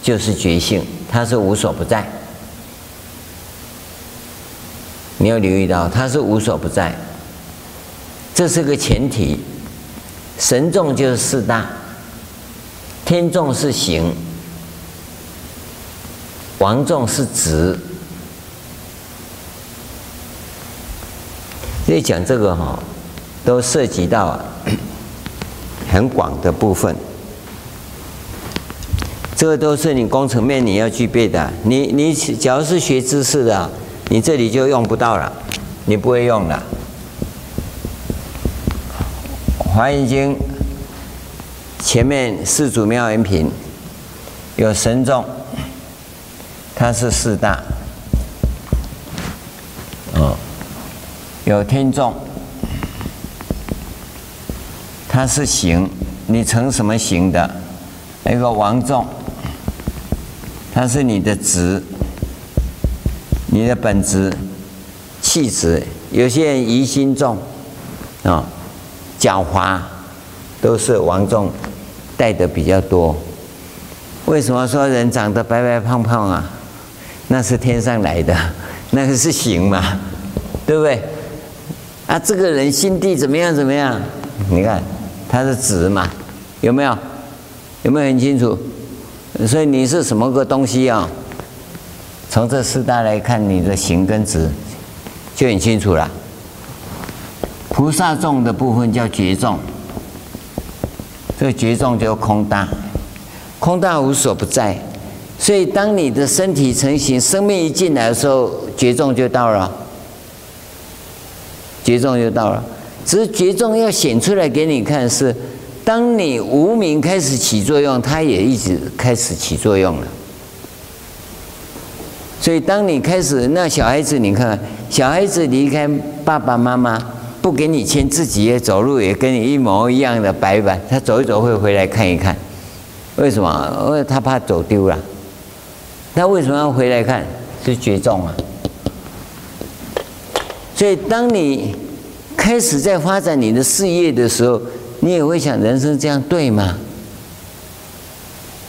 就是觉性，它是无所不在。你要留意到，它是无所不在，这是个前提。神众就是四大，天众是行，王众是执。所以讲这个哈，都涉及到 (coughs) 很广的部分。这个都是你工程面你要具备的。你你假如是学知识的，你这里就用不到了，你不会用了。华严经前面四祖妙严品有神众，它是四大，有天众，他是行，你成什么行的？一个王众，他是你的职，你的本职、气质。有些人疑心重，啊、狡猾，都是王众带的比较多。为什么说人长得白白胖胖啊？那是天上来的，那个是行嘛，对不对？啊，这个人心地怎么样？怎么样？你看他是质嘛，有没有？有没有很清楚？所以你是什么个东西啊？从这四大来看，你的行跟质就很清楚了。菩萨众的部分叫觉众，这个觉众叫空大，空大无所不在，所以当你的身体成型，生命一进来的时候，觉众就到了，绝症就到了。只是绝症要显出来给你看，是当你无明开始起作用，它也一直开始起作用了。所以当你开始，那小孩子，你看，小孩子离开爸爸妈妈。不给你牵，自己也走路也跟你一模一样的白板，他走一走会回来看一看，为什么？因为他怕走丢了。他为什么要回来看？是绝症啊。所以当你开始在发展你的事业的时候，你也会想：人生这样对吗？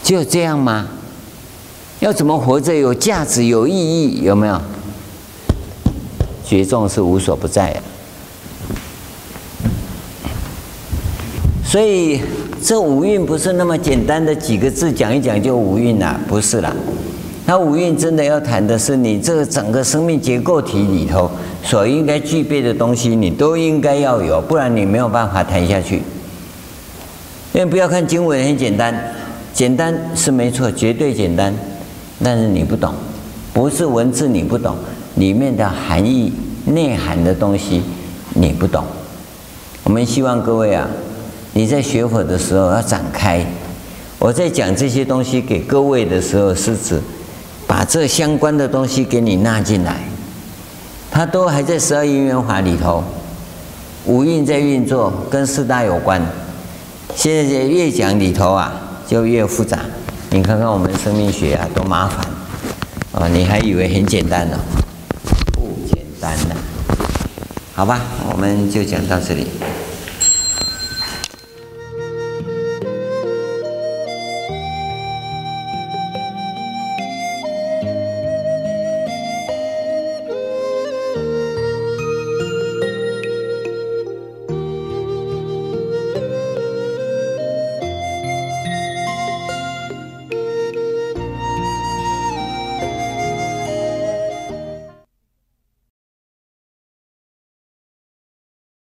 就这样吗？要怎么活着有价值、有意义？有没有？觉众是无所不在的。所以这五蕴不是那么简单的几个字讲一讲就五蕴啦，不是啦。那五蕴真的要谈的是你这个整个生命结构体里头所应该具备的东西，你都应该要有，不然你没有办法谈下去。因为不要看经文很简单，简单是没错，绝对简单，但是你不懂，不是文字你不懂，里面的含义、内涵的东西你不懂。我们希望各位啊，你在学佛的时候要展开。我在讲这些东西给各位的时候，是指把这相关的东西给你纳进来，它都还在十二因缘法里头，五蕴在运作，跟四大有关。现在越讲里头啊，就越复杂。你看看我们生命学啊，多麻烦啊！你还以为很简单呢？不简单呢。好吧，我们就讲到这里。